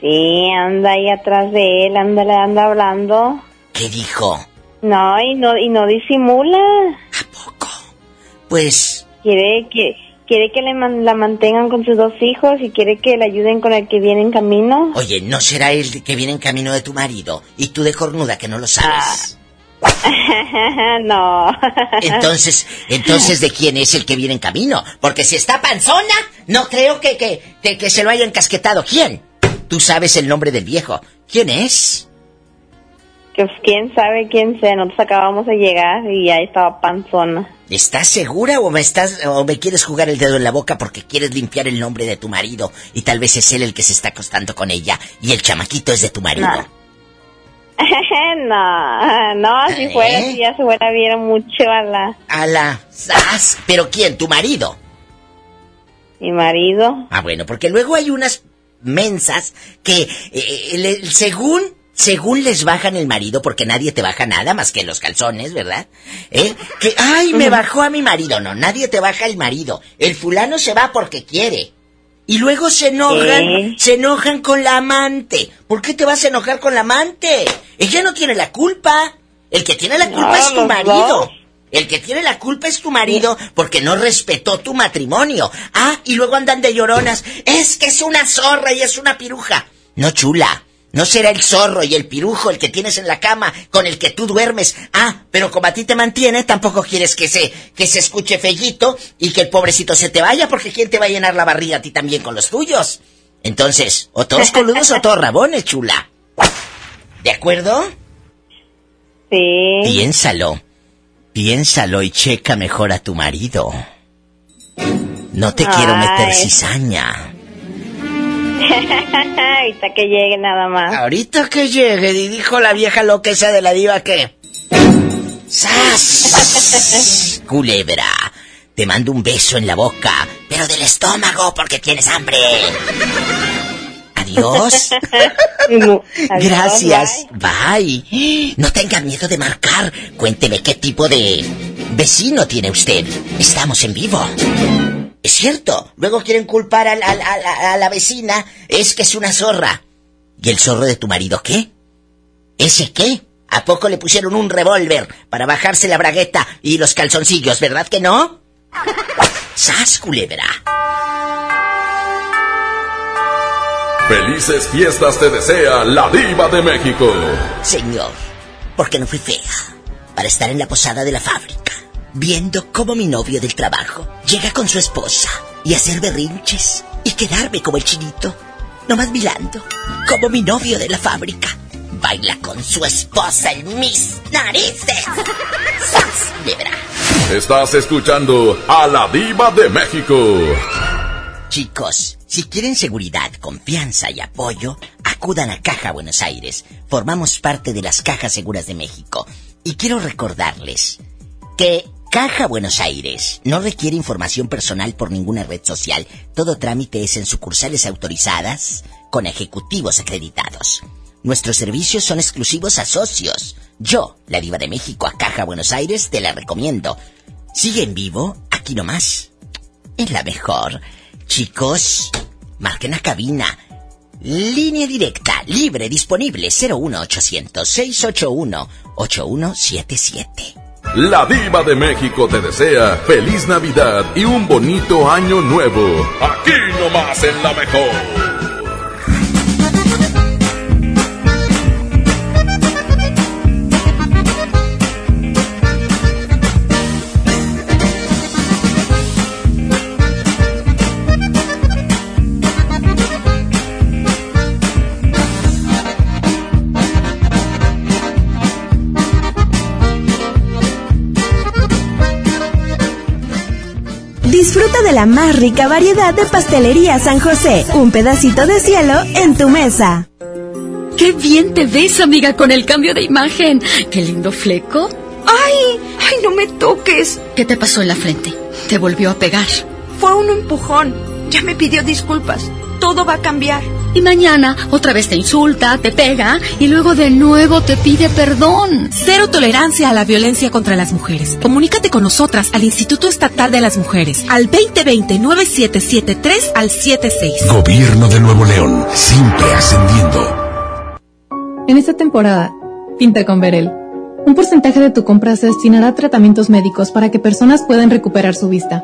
Sí, anda ahí atrás de él, anda, le anda hablando. ¿Qué dijo? No, y no, y no disimula. ¿A poco? Pues... Quiere que quiere que le la mantengan con sus dos hijos y quiere que le ayuden con el que viene en camino. Oye, ¿no será el que viene en camino de tu marido? Y tú de cornuda que no lo sabes. Ah. <laughs> no. <laughs> entonces, entonces, ¿de quién es el que viene en camino? Porque si está panzona, no creo que, que, que, se lo hayan casquetado. ¿Quién? Tú sabes el nombre del viejo. ¿Quién es? Pues quién sabe quién sea. Nosotros acabamos de llegar y ahí estaba panzona. ¿Estás segura o me estás o me quieres jugar el dedo en la boca porque quieres limpiar el nombre de tu marido y tal vez es él el que se está acostando con ella y el chamaquito es de tu marido? no, <laughs> no, si fuera, ¿Eh? si ya se fuera bien mucho a la... A la... ¡Sas! ¿Pero quién? ¿Tu marido? Mi marido. Ah, bueno, porque luego hay unas mensas que eh, le- según según les bajan el marido porque nadie te baja nada más que los calzones, ¿verdad? ¿Eh? Que ay, me bajó a mi marido, no, nadie te baja el marido. El fulano se va porque quiere. Y luego se enojan, ¿Eh? se enojan con la amante. ¿Por qué te vas a enojar con la amante? Ella no tiene la culpa. El que tiene la culpa No, es tu marido. El que tiene la culpa es tu marido porque no respetó tu matrimonio. Ah, y luego andan de lloronas. Es que es una zorra y es una piruja. No, chula. No será el zorro y el pirujo el que tienes en la cama con el que tú duermes. Ah, pero como a ti te mantiene, tampoco quieres que se, que se escuche fellito y que el pobrecito se te vaya porque quién te va a llenar la barriga a ti también con los tuyos. Entonces, o todos <laughs> coludos o todos rabones, chula. ¿De acuerdo? Sí. Piénsalo. Piénsalo y checa mejor a tu marido. No te quiero meter cizaña. <laughs> Ahorita que llegue nada más. Ahorita que llegue, y dijo la vieja loca esa de la diva que... ¡Sas! <laughs> Culebra, te mando un beso en la boca, pero del estómago porque tienes hambre. Adiós. <laughs> Gracias. Bye. No tenga miedo de marcar. Cuénteme qué tipo de vecino tiene usted. Estamos en vivo. Es cierto. Luego quieren culpar al- al- al- a, la vecina. Es que es una zorra. ¿Y el zorro de tu marido qué? ¿Ese qué? ¿A poco le pusieron un revólver para bajarse la bragueta y los calzoncillos, verdad que no? <laughs> ¡Sas, culebra! Felices fiestas te desea la diva de México. Señor, porque no fui fea para estar en la posada de la fábrica, viendo cómo mi novio del trabajo llega con su esposa y hacer berrinches y quedarme como el chinito, nomás mirando como mi novio de la fábrica baila con su esposa en mis narices. <laughs> ¡Sas, culebra! Estás escuchando a la diva de México. Chicos, si quieren seguridad, confianza y apoyo, acudan a Caja Buenos Aires. Formamos parte de las Cajas Seguras de México. Y quiero recordarles que Caja Buenos Aires no requiere información personal por ninguna red social. Todo trámite es en sucursales autorizadas con ejecutivos acreditados. Nuestros servicios son exclusivos a socios. Yo, la diva de México a Caja Buenos Aires, te la recomiendo. Sigue en vivo, aquí nomás. Es la mejor. Chicos, marquen a cabina. Línea directa, libre, disponible 01800 681 8177. La diva de México te desea feliz Navidad y un bonito año nuevo. Aquí nomás en la mejor. Disfruta de la más rica variedad de pastelería San José. Un pedacito de cielo en tu mesa. ¡Qué bien te ves, amiga, con el cambio de imagen! ¡Qué lindo fleco! ¡Ay! ¡Ay, no me toques! ¿Qué te pasó en la frente? ¿Te volvió a pegar? Fue un empujón. Ya me pidió disculpas. Todo va a cambiar. Y mañana otra vez te insulta, te pega y luego de nuevo te pide perdón. Cero tolerancia a la violencia contra las mujeres. Comunícate con nosotras al Instituto Estatal de las Mujeres al 2020-9773 al 76. Gobierno de Nuevo León, siempre ascendiendo. En esta temporada, pinta con Verel. Un porcentaje de tu compra se destinará a tratamientos médicos para que personas puedan recuperar su vista.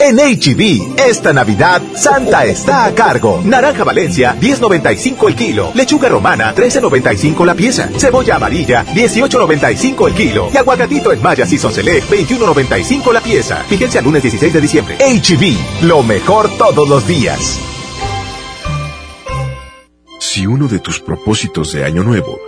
En HB, e esta Navidad, Santa está a cargo. Naranja Valencia, 10.95 el kilo. Lechuga romana, 13.95 la pieza. Cebolla amarilla, 18.95 el kilo. Y aguacatito en Maya Season Select, 21.95 la pieza. Fíjense al lunes 16 de diciembre. HB, e lo mejor todos los días. Si uno de tus propósitos de año nuevo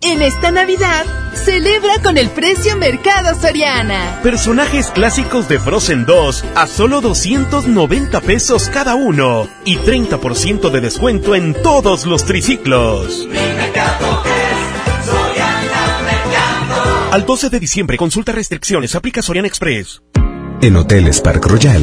En esta Navidad, celebra con el precio Mercado Soriana. Personajes clásicos de Frozen 2 a solo 290 pesos cada uno y 30% de descuento en todos los triciclos. Al 12 de diciembre, consulta restricciones, aplica Soriana Express. En Hoteles Park Royal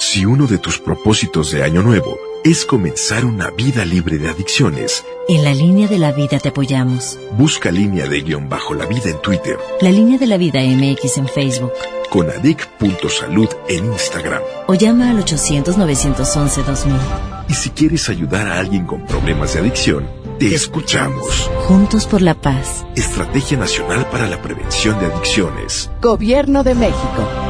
Si uno de tus propósitos de año nuevo es comenzar una vida libre de adicciones. En la línea de la vida te apoyamos. Busca línea de guion bajo la vida en Twitter. La línea de la vida MX en Facebook. Con adic.salud en Instagram. O llama al 800-911-2000. Y si quieres ayudar a alguien con problemas de adicción, te escuchamos. Juntos por la paz. Estrategia Nacional para la Prevención de Adicciones. Gobierno de México.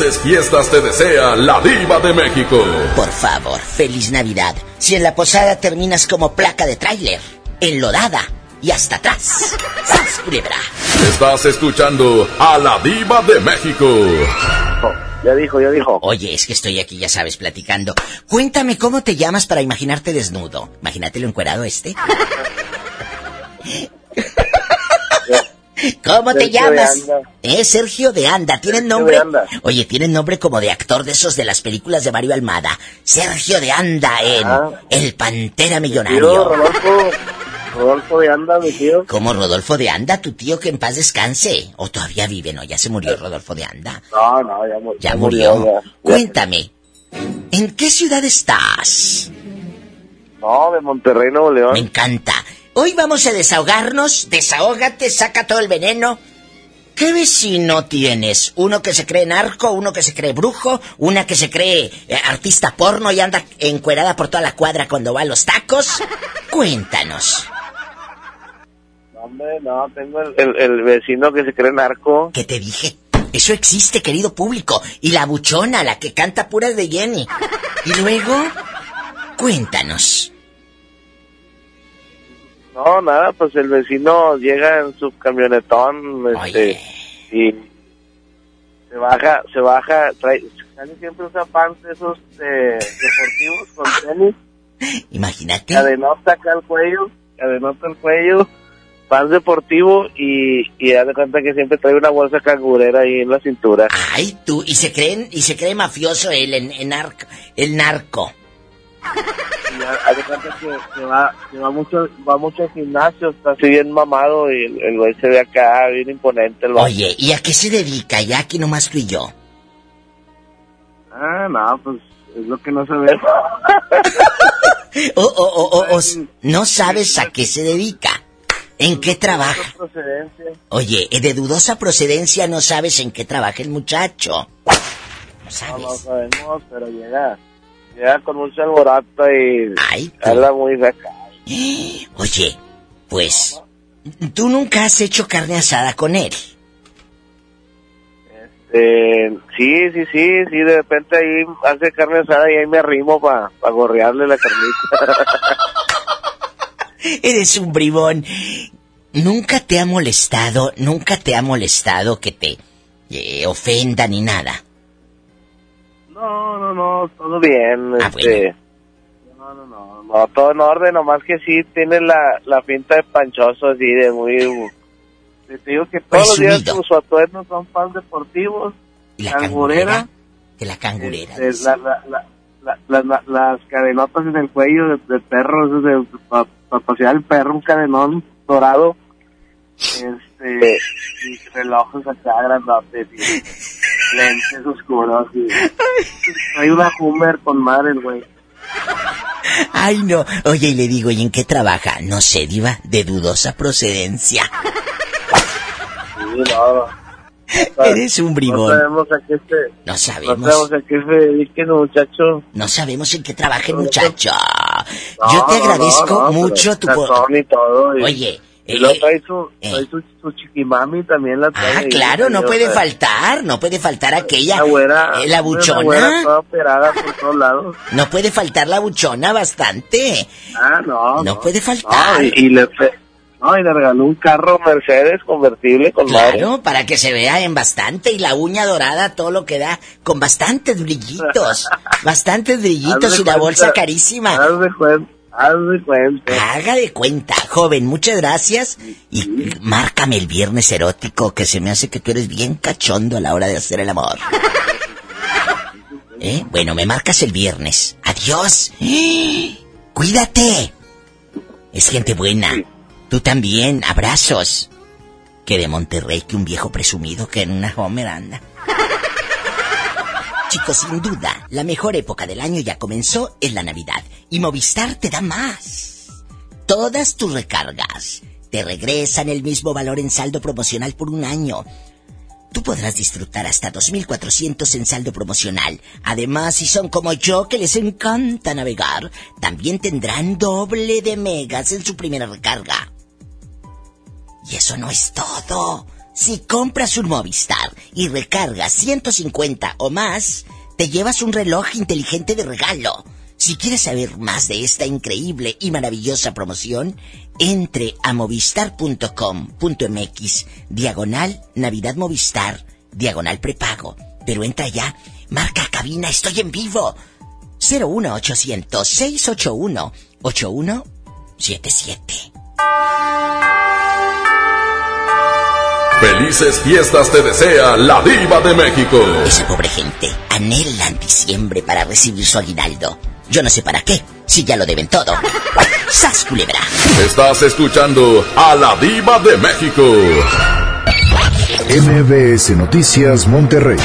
Felices fiestas te desea la diva de México. Por favor, feliz Navidad. Si en la posada terminas como placa de tráiler, enlodada y hasta atrás. ¡Sas, culebra! Estás escuchando a la diva de México. Ya dijo, ya dijo. Oye, es que estoy aquí, ya sabes, platicando. Cuéntame cómo te llamas para imaginarte desnudo. Imagínatelo encuerado este. <laughs> ¿Cómo te Sergio llamas? Eh, Sergio de Anda. ¿Tienen nombre? Anda. Oye, tienen nombre como de actor de esos de las películas de Mario Almada. Sergio de Anda en El Pantera Tío, Millonario. Rodolfo, Rodolfo de Anda, mi tío. Como Rodolfo de Anda, tu tío que en paz descanse. O todavía vive, ¿no? Ya se murió Rodolfo de Anda. No, no, ya, mu- Ya murió. ya. Cuéntame, ¿en qué ciudad estás? No, de Monterrey, Nuevo León. Me encanta. Hoy vamos a desahogarnos. Desahógate, saca todo el veneno. ¿Qué vecino tienes? ¿Uno que se cree narco, uno que se cree brujo, una que se cree eh, artista porno y anda encuerada por toda la cuadra cuando va a los tacos? Cuéntanos. No, hombre, no, tengo el, el- el vecino que se cree narco. ¿Qué te dije? Eso existe, querido público. Y la buchona, la que canta puras de Jenny. Y luego, cuéntanos. No, nada, pues el vecino llega en su camionetón, este, y se baja, se baja, trae, casi siempre usa pants de esos eh, deportivos con tenis. <laughs> Imagínate. Cadenota acá al cuello, cadenota al cuello, pants deportivo y, y de cuenta que siempre trae una bolsa cangurera ahí en la cintura. Ay, tú, y se creen, y se cree mafioso él, en, en narco, el narco. Y haz de cuenta que, que va, que va mucho, va mucho al gimnasio, está así bien mamado y el, güey se ve acá bien imponente el. Oye, ¿y a qué se dedica? Ya aquí nomás tú y yo. Ah, no, pues es lo que no se ve. <laughs> O, o, o, o, no sabes a qué se dedica. ¿En qué trabaja? Oye, eh, de dudosa procedencia no sabes en qué trabaja el muchacho. No, no sabemos, pero llega, llega con mucha alboroto y habla muy acá. <gasps> Oye, pues, tú nunca has hecho carne asada con él. Eh, sí, sí, sí, sí, de repente ahí hace carne asada y ahí me arrimo para gorrearle la carnita. <laughs> Eres un bribón. Nunca te ha molestado, nunca te ha molestado que te eh, ofenda ni nada. No, no, no, todo bien. Ah, este, No, no, no, no, todo en orden, nomás que sí tiene la, la pinta de panchoso así, de muy... Te digo que todos los días sus atuendos son pan deportivos, ¿Y la cangurera? Que la cangurera. este, la- la- la- la- la- la- las cadenotas en el cuello de, de perro, para pasear el perro, un cadenón dorado, este, y relojes acá grandotes, lentes oscuros, y hay una Hummer con madre, el güey. Ay, no. Oye, y le digo, ¿y en qué trabaja? No sé, diva, de dudosa procedencia. Sí, no. <laughs> Eres un bribón. No sabemos a qué se, No no sabemos. sabemos a qué se dedique el muchacho. No sabemos en qué trabaja el muchacho. No, Yo te agradezco no, mucho tu... pero po- sazón y todo. y- Oye, y luego eh, trae su, trae su, su chiquimami también la trae. Ah, claro, no puede sea, faltar, no puede faltar aquella... Una güera, eh, la buchona. toda operada por todos lados. No puede faltar la buchona bastante. Ah, no. No puede faltar. No, y, y le, no, y le regaló un carro Mercedes convertible con madre. Claro, para que se vea en bastante y la uña dorada, todo lo que da, con bastantes brillitos, <laughs> bastantes brillitos y la bolsa cuenta, carísima. Haz de cuenta, haz de cuenta. Haga de cuenta, joven, muchas gracias. Y márcame el viernes erótico, que se me hace que tú eres bien cachondo a la hora de hacer el amor. ¿Eh? Bueno, me marcas el viernes. Adiós. <gasps> Cuídate. Es gente buena. Tú también, abrazos. Que de Monterrey, que un viejo presumido que en una Homer anda. Chicos, sin duda, la mejor época del año ya comenzó en la Navidad. Y Movistar te da más. Todas tus recargas te regresan el mismo valor en saldo promocional por un año. Tú podrás disfrutar hasta 2.400 en saldo promocional. Además, si son como yo que les encanta navegar, también tendrán doble de megas en su primera recarga. Y eso no es todo. Si compras un Movistar y recargas 150 o más, te llevas un reloj inteligente de regalo. Si quieres saber más de esta increíble y maravillosa promoción, entre a movistar.com.mx, diagonal Navidad Movistar, diagonal prepago. Pero entra ya, marca cabina, estoy en vivo. 01800 681 8177. Felices fiestas te desea la diva de México. Esa pobre gente anhelan diciembre para recibir su aguinaldo. Yo no sé para qué, si ya lo deben todo. <laughs> ¡Sas, culebra! Estás escuchando a la diva de México. MBS Noticias Monterrey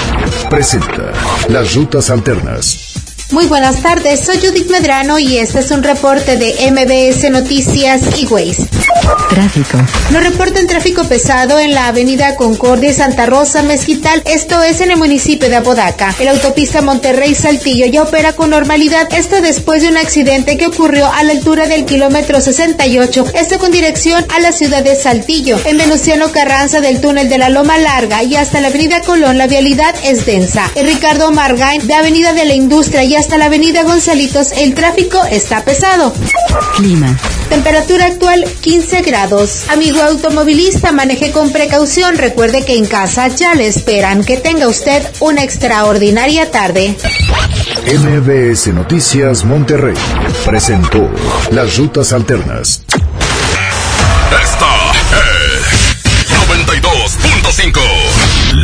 presenta Las Rutas Alternas. Muy buenas tardes, soy Judith Medrano y este es un reporte de MBS Noticias y Waze. Tráfico. Nos reportan tráfico pesado en la avenida Concordia y Santa Rosa Mezquital, esto es en el municipio de Apodaca. El autopista Monterrey-Saltillo ya opera con normalidad, esto después de un accidente que ocurrió a la altura del kilómetro 68, esto con dirección a la ciudad de Saltillo. En Venustiano Carranza del túnel de la Loma Larga y hasta la avenida Colón la vialidad es densa. En Ricardo Margain de avenida de la Industria y hasta la avenida Gonzalitos el tráfico está pesado. Clima. Temperatura actual 15 grados. Amigo automovilista, maneje con precaución. Recuerde que en casa ya le esperan. Que tenga usted una extraordinaria tarde. MBS Noticias Monterrey presentó Las Rutas Alternas. Esta es 92.5.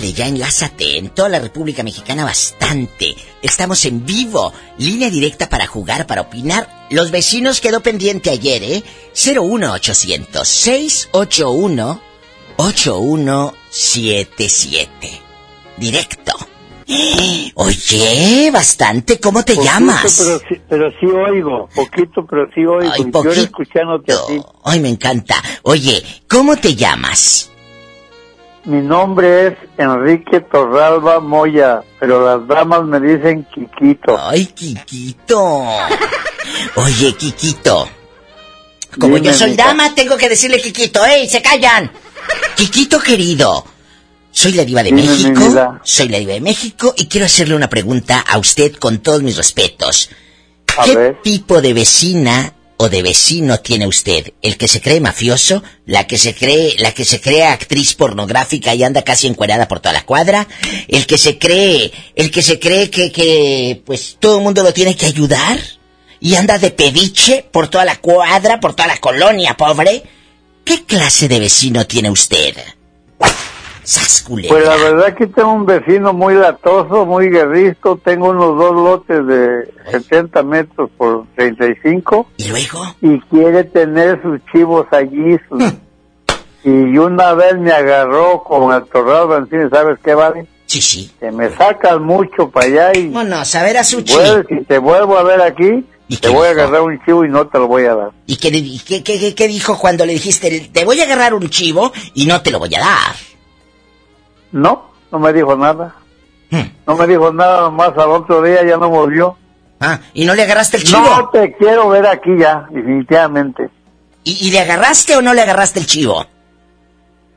Ya enlázate. En toda la República Mexicana bastante. Estamos en vivo. Línea directa para jugar, para opinar. Los vecinos quedó pendiente ayer, ¿eh? 01800 681 8177. Directo. Oye, bastante, ¿cómo te Poquito, llamas? Pero sí, pero sí oigo, poquito, pero sí oigo. Ay, yo poquito. escuchándote ti. Ay, me encanta. Oye, ¿cómo te llamas? Mi nombre es Enrique Torralba Moya, pero las damas me dicen Quiquito. Ay, Quiquito. <laughs> Oye, Quiquito. Como Dime, yo soy mija. dama, tengo que decirle Quiquito. ¡Ey, se callan! Quiquito querido, Soy la diva de Dime, México. Soy la diva de México y quiero hacerle una pregunta a usted con todos mis respetos. A ¿Qué ver. tipo de vecina o de vecino tiene usted? ¿El que se cree mafioso? ¿La que se cree, la que se cree actriz pornográfica y anda casi encuerada por toda la cuadra? ¿El que se cree, el que se cree que, que, pues todo el mundo lo tiene que ayudar? ¿Y anda de pediche por toda la cuadra, por toda la colonia, pobre? ¿Qué clase de vecino tiene usted? Pues la verdad que tengo un vecino muy latoso, muy guerristo. Tengo unos dos lotes de 70 metros por 35. ¿Y luego? Y quiere tener sus chivos allí. sus- y una vez me agarró con el torrado Bancini, ¿sabes qué vale? Sí, sí. Que me sacas mucho para allá y... Bueno, a ver a Suchi. Vuelves, si te vuelvo a ver aquí, te voy a agarrar un chivo y no te lo voy a dar. ¿Y qué, y qué, qué- qué- qué dijo cuando le dijiste, te voy a agarrar un chivo y no te lo voy a dar? No, no me dijo nada. Hmm. No me dijo nada, más al otro día ya no volvió. Ah, ¿y no le agarraste el chivo? No te quiero ver aquí ya, definitivamente. ¿Y, y le agarraste o no le agarraste el chivo?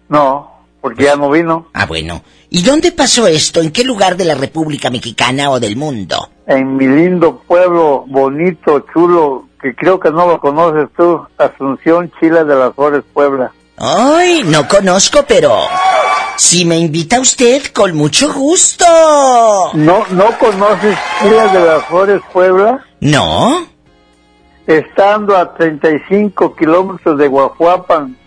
No, porque ya no vino. Ah, bueno. ¿Y dónde pasó esto? ¿En qué lugar de la República Mexicana o del mundo? En mi lindo pueblo, bonito, chulo, que creo que no lo conoces tú, Asunción, Chile de las Flores, Puebla. Ay, no conozco, pero si me invita usted, con mucho gusto. ¿No, no conoces Chile de las Flores, Puebla? No. Estando a 35 kilómetros de Guajuapan,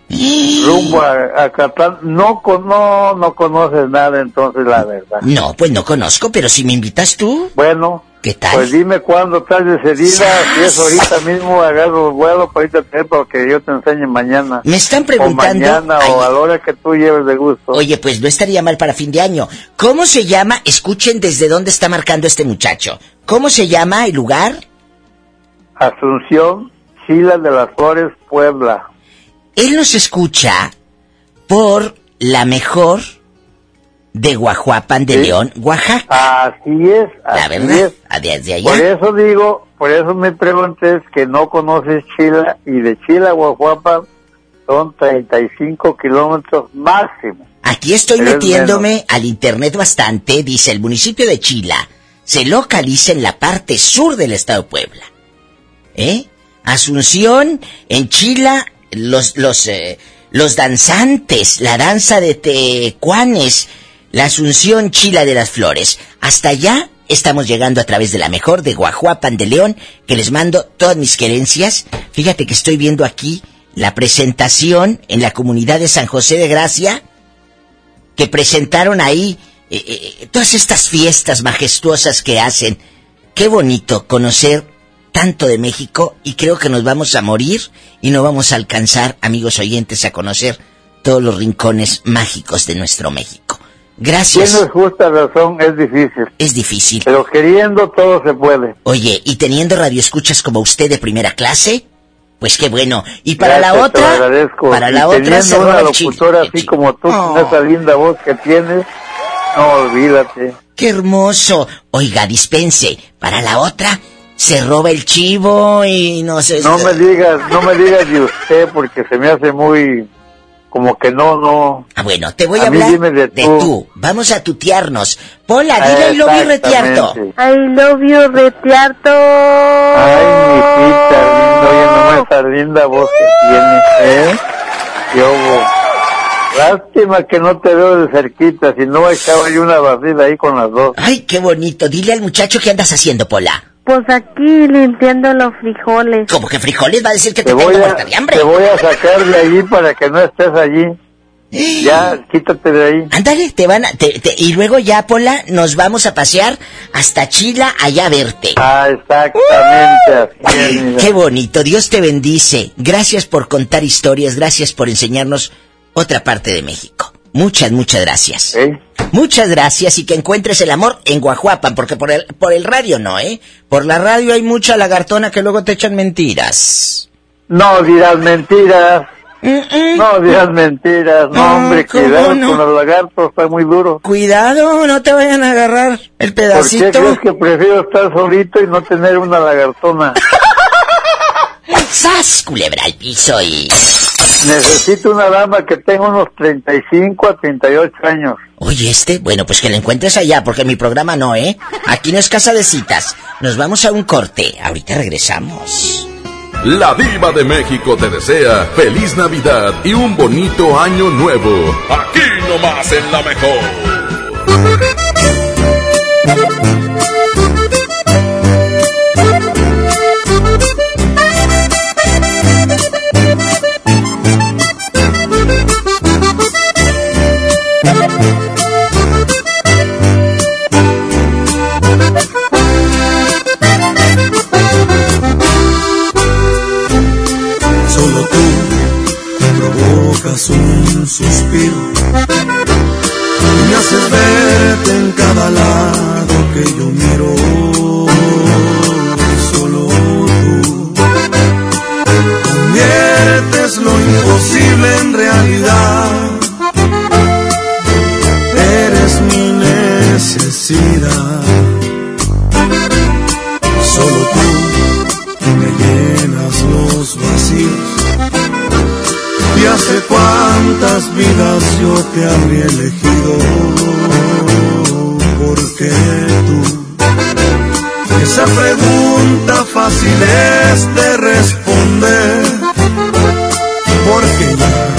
rumbo a, a Catlán, no, no, no conoces nada entonces, la verdad. No, pues no conozco, pero si me invitas tú. Bueno, ¿Qué tal? Pues dime cuándo estás decidida, si es ahorita mismo agarro el vuelo para irte a tener para que yo te enseñe mañana. Me están preguntando- O mañana Ay. o a la hora que tú lleves de gusto. Oye, pues no estaría mal para fin de año. ¿Cómo se llama? Escuchen desde dónde está marcando este muchacho. ¿Cómo se llama el lugar? Asunción, Chile de las Flores, Puebla. Él nos escucha por la mejor de Guajuapan de Sí. León, Oaxaca. Así es, La así verdad, es. desde allá. Por eso digo, por eso me preguntes que no conoces Chile y de Chile a Guajuapan son 35 kilómetros máximo. Aquí estoy Pero es metiéndome al internet bastante, dice el municipio de Chila. Se localiza en la parte sur del estado de Puebla. ¿Eh? Asunción, en Chila, los, los, eh, los danzantes, la danza de tecuanes, la Asunción Chila de las Flores. Hasta allá estamos llegando a través de la mejor de Guajuapan de León, que les mando todas mis querencias. Fíjate que estoy viendo aquí la presentación en la comunidad de San José de Gracia, que presentaron ahí eh, eh, todas estas fiestas majestuosas que hacen. Qué bonito conocer tanto de México y creo que nos vamos a morir y no vamos a alcanzar, amigos oyentes, a conocer todos los rincones mágicos de nuestro México. Gracias. Tienes justa razón, es difícil. Es difícil. Pero queriendo todo se puede. Oye, y teniendo radioescuchas como usted de primera clase, pues qué bueno. Y para Gracias, la te lo otra, agradezco. para Y la otra se una locutora así como tú, Oh. con esa linda voz que tienes, no olvídate. ¡Qué hermoso! Oiga, dispense, para la otra se roba el chivo y no sé... No me digas, no me digas de usted porque se me hace muy, como que no, no. Ah, bueno, te voy a, A mí hablar dime de de tú. tú. Vamos a tutearnos. Pola, dile I love you retiarto. I love you, retiarto. Ay, mi hijita linda, oye, nomás esa linda voz que tiene, ¿eh? Hubo. Lástima que no te veo de cerquita, si no echaba yo una barrida ahí con las dos. Ay, qué bonito. Dile al muchacho qué andas haciendo, Pola. Pues aquí limpiando los frijoles. ¿Cómo que frijoles? Va a decir que te, Te voy tengo a, muerta de hambre. te voy a sacar de allí para que no estés allí. <gasps> Ya, quítate de ahí. Ándale, te van a... te- te- y luego ya, Pola, nos vamos a pasear hasta Chila allá a verte. Ah, exactamente, así es, mira. Qué bonito, Dios te bendice. Gracias por contar historias, gracias por enseñarnos otra parte de México. Muchas, muchas gracias. Muchas gracias y que encuentres el amor en Guajuapan, porque por el, por el radio no, ¿eh? Por la radio hay mucha lagartona que luego te echan mentiras. No dirás mentiras. No dirás mentiras. No, hombre, ¿cómo cuidado no? con los lagartos, está muy duro. Cuidado, no te vayan a agarrar el ¿Por qué pedacito. crees que prefiero estar solito y no tener una lagartona? <laughs> ¡Sas, culebra al piso y... Necesito una dama que tenga unos 35 a 38 años. Oye, este, bueno, pues que la encuentres allá, porque mi programa no, ¿eh? Aquí no es casa de citas. Nos vamos a un corte. Ahorita regresamos. La diva de México te desea feliz Navidad y un bonito año nuevo. Aquí nomás en la mejor. Solo tú provocas un suspiro y me haces verte en cada lado que yo miro. Solo tú conviertes lo imposible en realidad. Necesidad. Solo tú me llenas los vacíos. Y hace cuántas vidas yo te habría elegido. Porque tú, esa pregunta fácil es de responder. Porque ya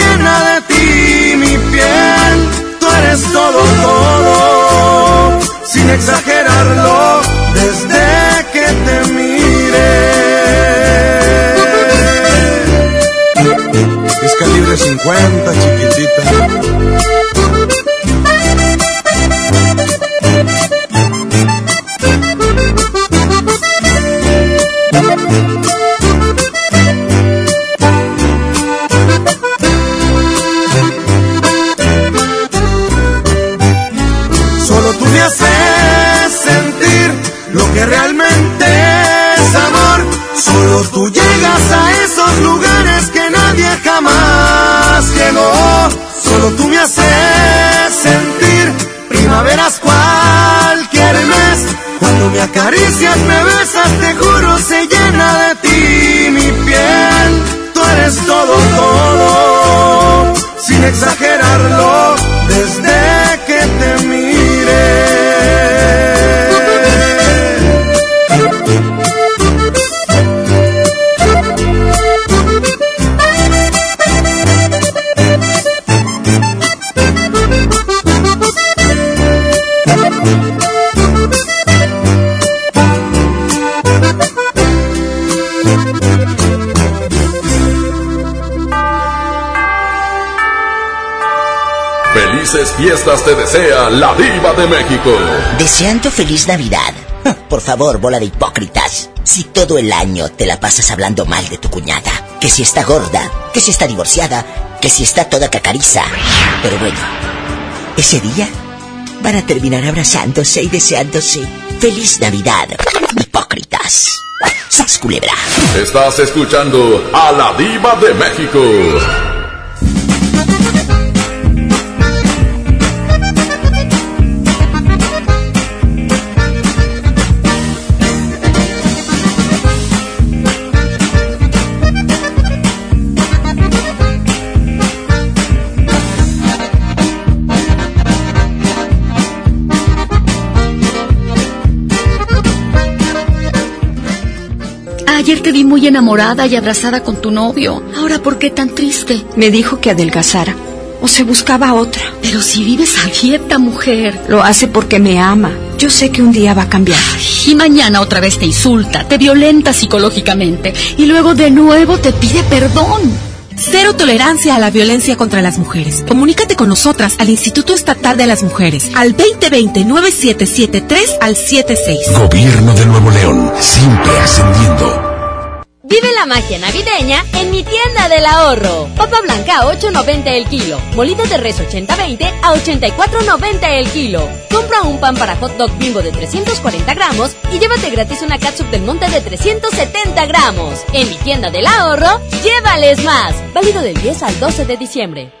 when me fiestas te desea la diva de México. Deseando feliz Navidad. Ah, Por favor, bola de hipócritas. Si todo el año te la pasas hablando mal de tu cuñada, que si está gorda, que si está divorciada, que si está toda cacariza. Pero bueno, ese día van a terminar abrazándose y deseándose feliz Navidad. Hipócritas. ¡Sas culebra! Estás escuchando a la diva de México. Muy enamorada y abrazada con tu novio. Ahora, ¿por qué tan triste? Me dijo que adelgazara. O se buscaba otra. Pero si vives a dieta, mujer. Lo hace porque me ama. Yo sé que un día va a cambiar. Y mañana otra vez te insulta, te violenta psicológicamente y luego de nuevo te pide perdón. Cero tolerancia a la violencia contra las mujeres. Comunícate con nosotras al Instituto Estatal de las Mujeres al 2020-9773 al 76. Gobierno de Nuevo León, siempre ascendiendo. Vive la magia navideña en mi tienda del ahorro. Papa blanca a 8.90 el kilo. Molido de res 80-20 a 84.90 el kilo. Compra un pan para hot dog bimbo de 340 gramos y llévate gratis una catsup del monte de 370 gramos. En mi tienda del ahorro, llévales más. Válido del 10 al 12 de diciembre.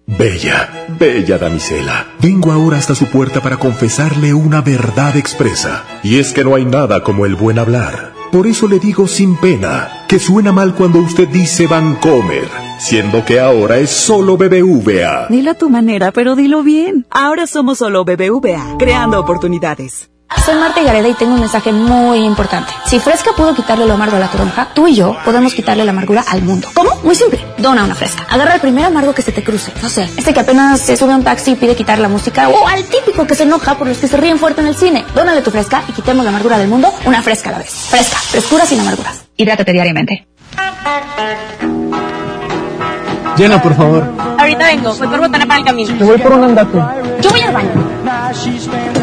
Bella, bella damisela. Vengo ahora hasta su puerta para confesarle una verdad expresa. Y es que no hay nada como el buen hablar. Por eso le digo sin pena que suena mal cuando usted dice Vancomer, siendo que ahora es solo BBVA. Dilo a tu manera, pero dilo bien. Ahora somos solo BBVA, creando oportunidades. Soy Marta Gareda y tengo un mensaje muy importante. Si Fresca pudo quitarle lo amargo a la toronja, tú y yo podemos quitarle la amargura al mundo. ¿Cómo? Muy simple. Dona una Fresca. Agarra el primer amargo que se te cruce. No sé, este que apenas se sube a un taxi y pide quitar la música. O al típico que se enoja por los que se ríen fuerte en el cine. Dónale tu Fresca y quitemos la amargura del mundo una Fresca a la vez. Fresca. Frescura sin amarguras. Hidrátate diariamente. Llena, por favor. Ahorita vengo. Voy por botana para el camino. Te voy por un andate. Yo voy al baño.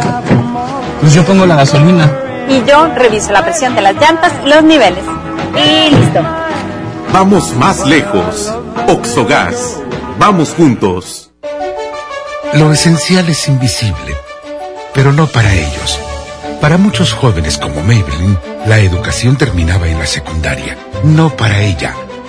Pues yo pongo la gasolina. Y yo reviso la presión de las llantas y los niveles. Y listo. Vamos más lejos. Oxogas. Vamos juntos. Lo esencial es invisible, pero no para ellos. Para muchos jóvenes como Maybelline, la educación terminaba en la secundaria. No para ella.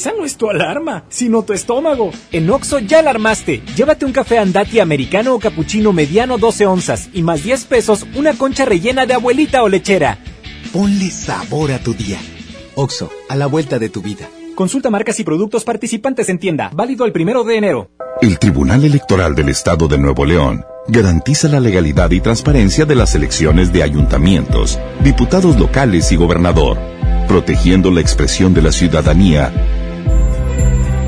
Esa no es tu alarma, sino tu estómago. En Oxo ya alarmaste. Llévate un café andati americano o capuchino mediano 12 onzas y más 10 pesos una concha rellena de abuelita o lechera. Ponle sabor a tu día. Oxo, a la vuelta de tu vida. Consulta marcas y productos participantes en tienda. Válido el primero de enero. El Tribunal Electoral del Estado de Nuevo León garantiza la legalidad y transparencia de las elecciones de ayuntamientos, diputados locales y gobernador, protegiendo la expresión de la ciudadanía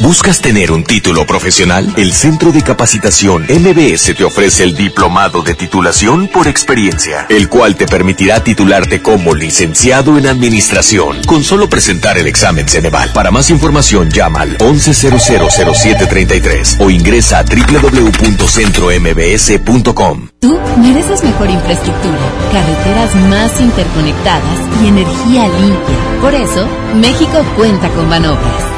¿Buscas tener un título profesional? El Centro de Capacitación MBS te ofrece el Diplomado de Titulación por Experiencia, el cual te permitirá titularte como licenciado en Administración con solo presentar el examen Ceneval. Para más información llama al 11000733 o ingresa a www.centrombs.com. Tú mereces mejor infraestructura, carreteras más interconectadas y energía limpia. Por eso, México cuenta con Banobras.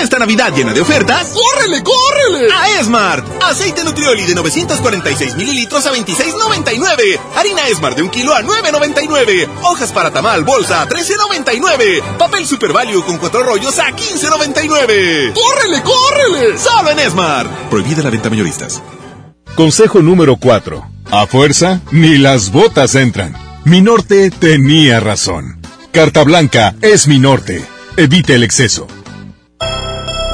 Esta Navidad llena de ofertas, ¡córrele, córrele! A Esmart. Aceite Nutrioli de 946 mililitros a 26.99. Harina Esmart de un kilo a 9.99. Hojas para tamal bolsa a 13.99. Papel Super Value con cuatro rollos a 15.99. ¡Córrele, córrele! Solo en Esmart. Prohibida la venta mayoristas. Consejo número 4. A fuerza, ni las botas entran. Mi norte tenía razón. Carta blanca es mi norte. Evite el exceso.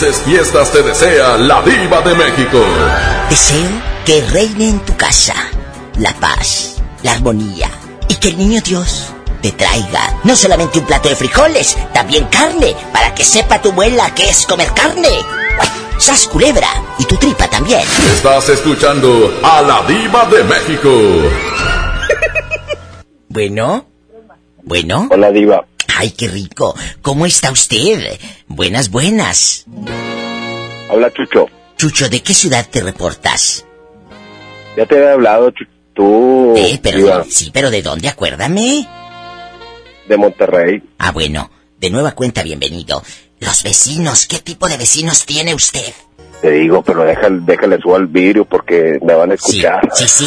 Felices fiestas te desea la diva de México. Deseo que reine en tu casa la paz, la armonía y que el niño Dios te traiga no solamente un plato de frijoles, también carne, para que sepa tu abuela que es comer carne. ¡Sas culebra! Y tu tripa también. Estás escuchando a la diva de México. <laughs> Bueno. Bueno. Hola, diva. Ay, qué rico. ¿Cómo está usted? Buenas, buenas. Habla Chucho. Chucho, ¿de qué ciudad te reportas? Ya te había hablado, Chu- tú. Eh, pero sí, pero ¿de dónde? Acuérdame. de Monterrey. Ah, bueno. De nueva cuenta, bienvenido. Los vecinos, ¿qué tipo de vecinos tiene usted? Te digo, pero déjale, déjale subo al vidrio porque me van a escuchar. Sí, sí.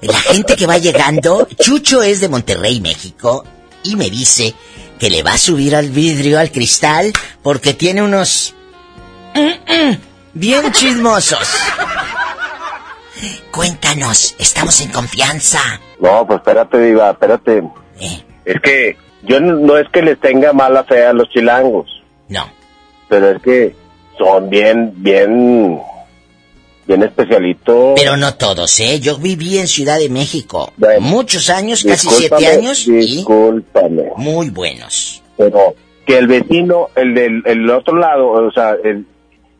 La gente que va llegando, Chucho es de Monterrey, México, y me dice que le va a subir al vidrio, al cristal, porque tiene unos... mm, mm, bien chismosos. Cuéntanos, estamos en confianza. No, pues espérate, diva, espérate. Eh. Es que yo no, no es que les tenga mala fe a los chilangos. No. Pero es que son bien, bien, bien especialitos. Pero no todos, ¿eh? Yo viví en Ciudad de México muchos años, casi siete años, y Discúlpame. muy buenos. Pero que el vecino, el del el otro lado, o sea, el,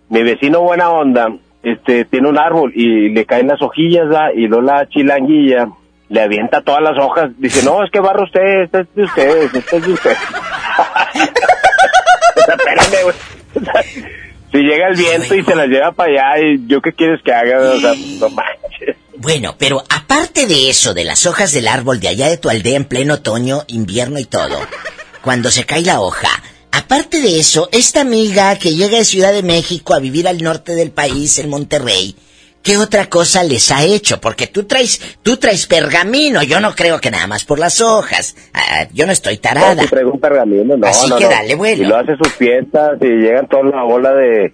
mi vecino buena onda, este, tiene un árbol y le caen las hojillas, ¿va? y luego la chilanguilla le avienta todas las hojas. Dice, no, es que barra usted, este es de ustedes, este es de usted. <laughs> O sea, espérame, güey. Si llega el viento y se las lleva para allá, y yo qué quieres que haga, o sea, no manches. Bueno, pero aparte de eso, de las hojas del árbol de allá de tu aldea en pleno otoño, invierno y todo, cuando se cae la hoja, aparte de eso, esta amiga que llega de Ciudad de México a vivir al norte del país, en Monterrey, ¿qué otra cosa les ha hecho? Porque tú traes, tú traes pergamino, yo no creo que nada más por las hojas. Ah, yo no estoy tarada. No, si traigo un pergamino, no, Así no, que no. dale, bueno. Y lo hace sus fiestas y llegan toda la bola de,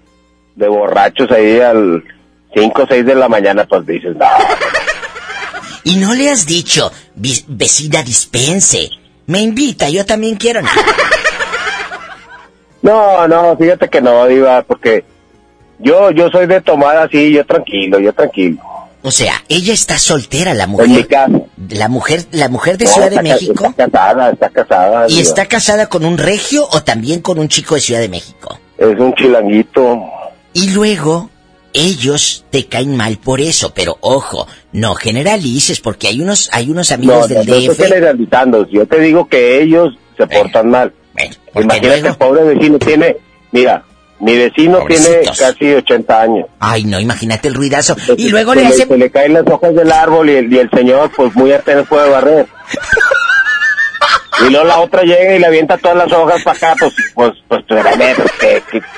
de borrachos ahí al 5 o 6 de la mañana, pues dices, no. <laughs> Y no le has dicho, "Vi- vecina dispense, me invita, yo también quiero. No. <laughs> No, no, fíjate que no, Diva, porque yo, yo soy de tomada así, yo tranquilo, yo tranquilo. O sea, ella está soltera, la En mi mujer. casa. La mujer, la mujer de No, Ciudad de está México. Está casada, está casada. ¿Y está casada con un regio o también con un chico de Ciudad de México? Es un chilanguito. Y luego, ellos te caen mal por eso, pero ojo, no generalices, porque hay unos, hay unos No, amigos no, del no estoy DF. generalizando. Yo te digo que ellos se portan mal. Imagínate, el pobre vecino tiene, mira, mi vecino tiene casi 80 años. Ay, no, imagínate el ruidazo. Entonces, Y luego se le hace... Se le caen las hojas del árbol y el, y el señor, pues muy apenas puede barrer. Y luego la otra llega y le avienta todas las hojas para acá, pues, pues, pues, pues, que- <laughs>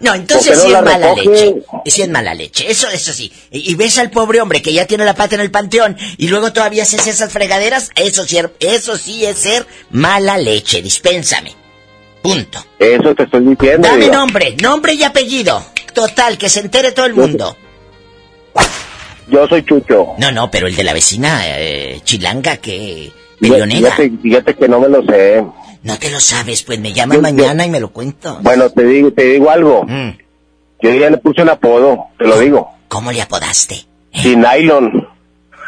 No, ¿Por entonces no sí es mala recoge? leche. Sí es mala leche. Eso, eso sí. Y, y ves al pobre hombre que ya tiene la pata en el panteón y luego todavía haces esas fregaderas. Eso sí, eso sí es ser mala leche. Dispénsame. Punto. eso te estoy diciendo. Dame nombre, nombre y apellido. Total, que se entere todo el mundo. Yo soy Chucho. No, no, pero el de la vecina eh, chilanga que peleonera. fíjate, fíjate que no me lo sé. No te lo sabes, pues me llama Yo- mañana y me lo cuento. Bueno, te digo, te digo algo. Mm. Yo ya le puse un apodo, te lo digo. ¿Cómo le apodaste? Sin nylon.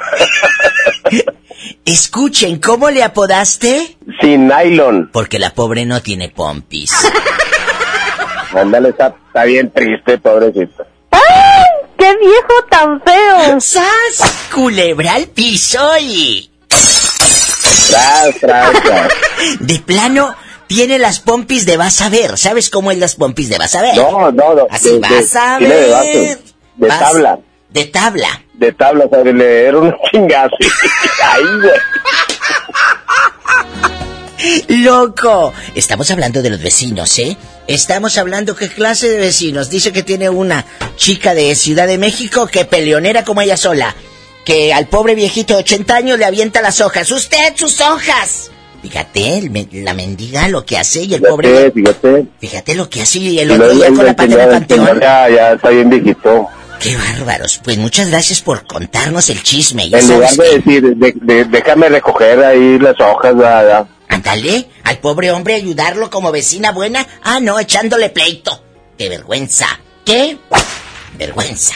<laughs> Escuchen, ¿cómo le apodaste? Sin nylon. Porque la pobre no tiene pompis. <laughs> Ándale, está, está bien triste, pobrecito. ¡Qué viejo tan feo! ¡Sas! Culebra al piso y... Tras, tras, tras. <laughs> De plano, tiene las pompis de vas a ver. ¿Sabes cómo es las pompis de vas a ver? No, no, no. Así de- de- vas a de ver. de Vas- tabla. De tabla. De tabla, o sea, le dieron un chingazo. <laughs> Ay, güey. ¡Loco! Estamos hablando de los vecinos, ¿eh? Estamos hablando qué clase de vecinos. Dice que tiene una chica de Ciudad de México que peleonera como ella sola. Que al pobre viejito de 80 años le avienta las hojas. ¡Usted, sus hojas! Fíjate, el la mendiga lo que hace y el pobre... Fíjate, fíjate. Fíjate lo que hace y el otro día con la pata en el señor- el panteón. Ya, ya está bien viejito. ¡Qué bárbaros! Pues muchas gracias por contarnos el chisme. En lugar de decir, de- de- déjame recoger ahí las hojas, ya. Ándale, al pobre hombre ayudarlo como vecina buena. Ah, no, echándole pleito. qué vergüenza. ¿Qué? Vergüenza.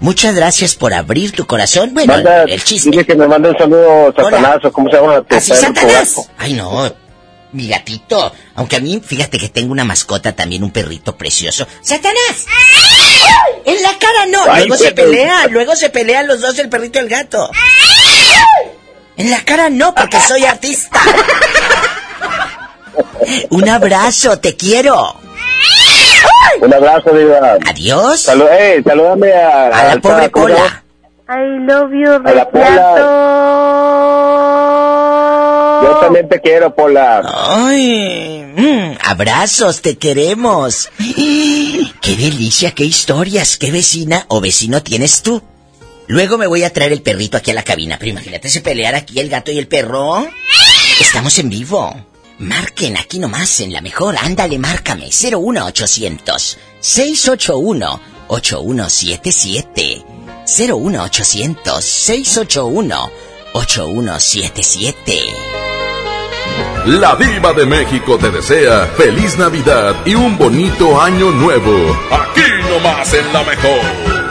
Muchas gracias por abrir tu corazón. Bueno, Manda- el chisme. Dile que me mande un saludo Satanás o cómo se llama. ¿Así tu Satanás? Ay, no. Mi gatito. Aunque a mí, fíjate que tengo una mascota también, un perrito precioso. ¡Satanás! En la cara no. Ay, luego se pelean. Luego se pelean los dos, el perrito y el gato. En la cara no, porque soy artista. Un abrazo, te quiero. Un abrazo, Diva. Adiós. Salud, eh, salúdame a, A la al- pobre. Pola. I love you, A la Yo también te quiero, Pola. Ay, mm, abrazos, te queremos. <gasps> Qué delicia, qué historias, qué vecina o vecino tienes tú. Luego me voy a traer el perrito aquí a la cabina, pero imagínate se pelear aquí el gato y el perro. Estamos en vivo. Marquen aquí nomás en la mejor, ándale, márcame 01800 681 8177 01800 681 8177 La diva de México te desea feliz Navidad y un bonito año nuevo. Aquí nomás en la mejor.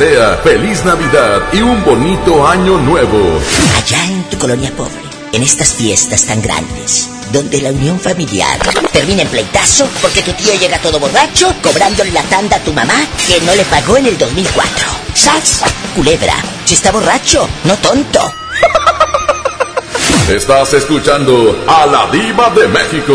Desea feliz Navidad y un bonito año nuevo. Allá en tu colonia pobre, en estas fiestas tan grandes, donde la unión familiar termina en pleitazo porque tu tío llega todo borracho cobrándole la tanda a tu mamá que no le pagó en el 2004. ¡Sas! Culebra, si está borracho, no tonto. Estás escuchando a la diva de México.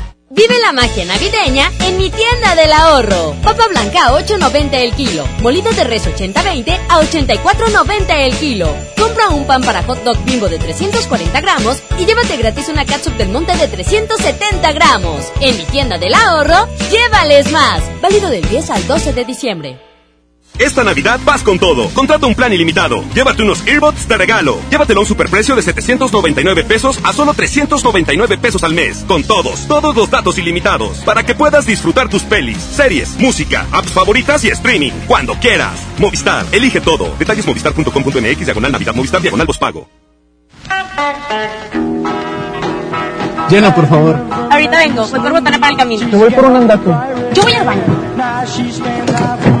Vive la magia navideña en mi tienda del ahorro. Papa blanca a 8.90 el kilo. Molitas de res 80-20 a 84.90 el kilo. Compra un pan para hot dog bimbo de 340 gramos y llévate gratis una catsup del monte de 370 gramos. En mi tienda del ahorro, llévales más. Válido del 10 al 12 de diciembre. Esta Navidad vas con todo. Contrata un plan ilimitado. Llévate unos earbuds de regalo. Llévatelo a un superprecio de 799 pesos a solo 399 pesos al mes. Con todos, todos los datos ilimitados. Para que puedas disfrutar tus pelis, series, música, apps favoritas y streaming. Cuando quieras. Movistar, elige todo. Detalles movistar.com.mx, diagonal Navidad, Movistar, diagonal pago. Llena, por favor. Ahorita vengo, voy por botana para el camino. Te voy por un andato. Yo voy al baño.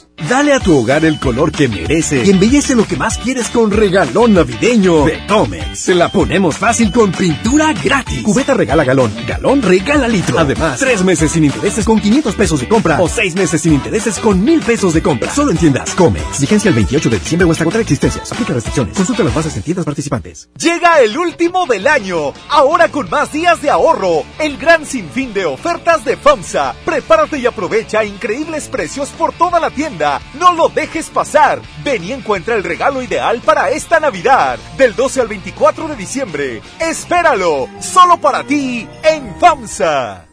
Dale a tu hogar el color que merece y embellece lo que más quieres con regalón navideño de Comex. Se la ponemos fácil con pintura gratis. Cubeta regala galón, galón regala litro. Además, tres meses sin intereses con 500 pesos de compra o seis meses sin intereses con mil pesos de compra. Solo en tiendas Comex. Vigencia el 28 de diciembre o hasta contra existencias. Aplica restricciones. Consulta las bases en tiendas participantes. Llega el último del año. Ahora con más días de ahorro. El gran sinfín de ofertas de FAMSA. Prepárate y aprovecha increíbles precios por toda la tienda. No lo dejes pasar. Ven y encuentra el regalo ideal para esta Navidad. Del 12 al 24 de diciembre. Espéralo. Solo para ti en FAMSA.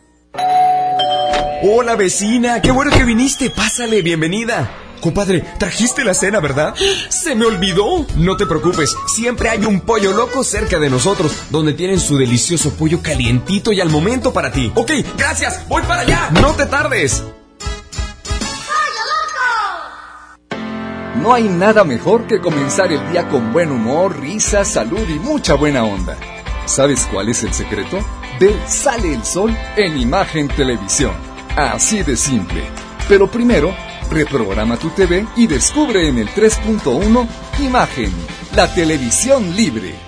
Hola vecina, qué bueno que viniste. Pásale, bienvenida. Compadre, trajiste la cena, ¿verdad? Se me olvidó. No te preocupes, siempre hay un pollo loco cerca de nosotros, donde tienen su delicioso pollo calientito y al momento para ti. Ok, gracias, voy para allá. No te tardes. No hay nada mejor que comenzar el día con buen humor, risa, salud y mucha buena onda. ¿Sabes cuál es el secreto? De Sale el Sol en Imagen Televisión. Así de simple. Pero primero, reprograma tu TV y descubre en el 3.1 Imagen, la televisión libre.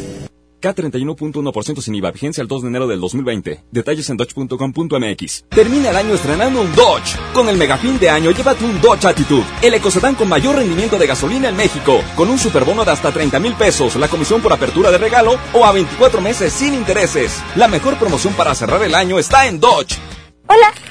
K31.1% sin IVA, vigencia el 2 de enero del 2020. Detalles en dodge.com.mx. Termina el año estrenando un Dodge. Con el mega fin de año, llévate un Dodge Attitude, el ecocedán con mayor rendimiento de gasolina en México, con un superbono de hasta 30 mil pesos, la comisión por apertura de regalo o a 24 meses sin intereses. La mejor promoción para cerrar el año está en Dodge. Hola.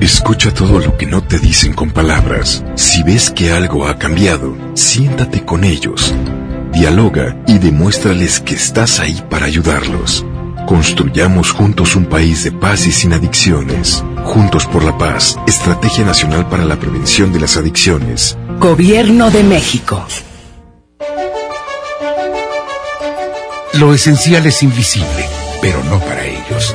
Escucha todo lo que no te dicen con palabras. Si ves que algo ha cambiado, siéntate con ellos. Dialoga y demuéstrales que estás ahí para ayudarlos. Construyamos juntos un país de paz y sin adicciones. Juntos por la paz, Estrategia Nacional para la Prevención de las Adicciones. Gobierno de México. Lo esencial es invisible, pero no para ellos.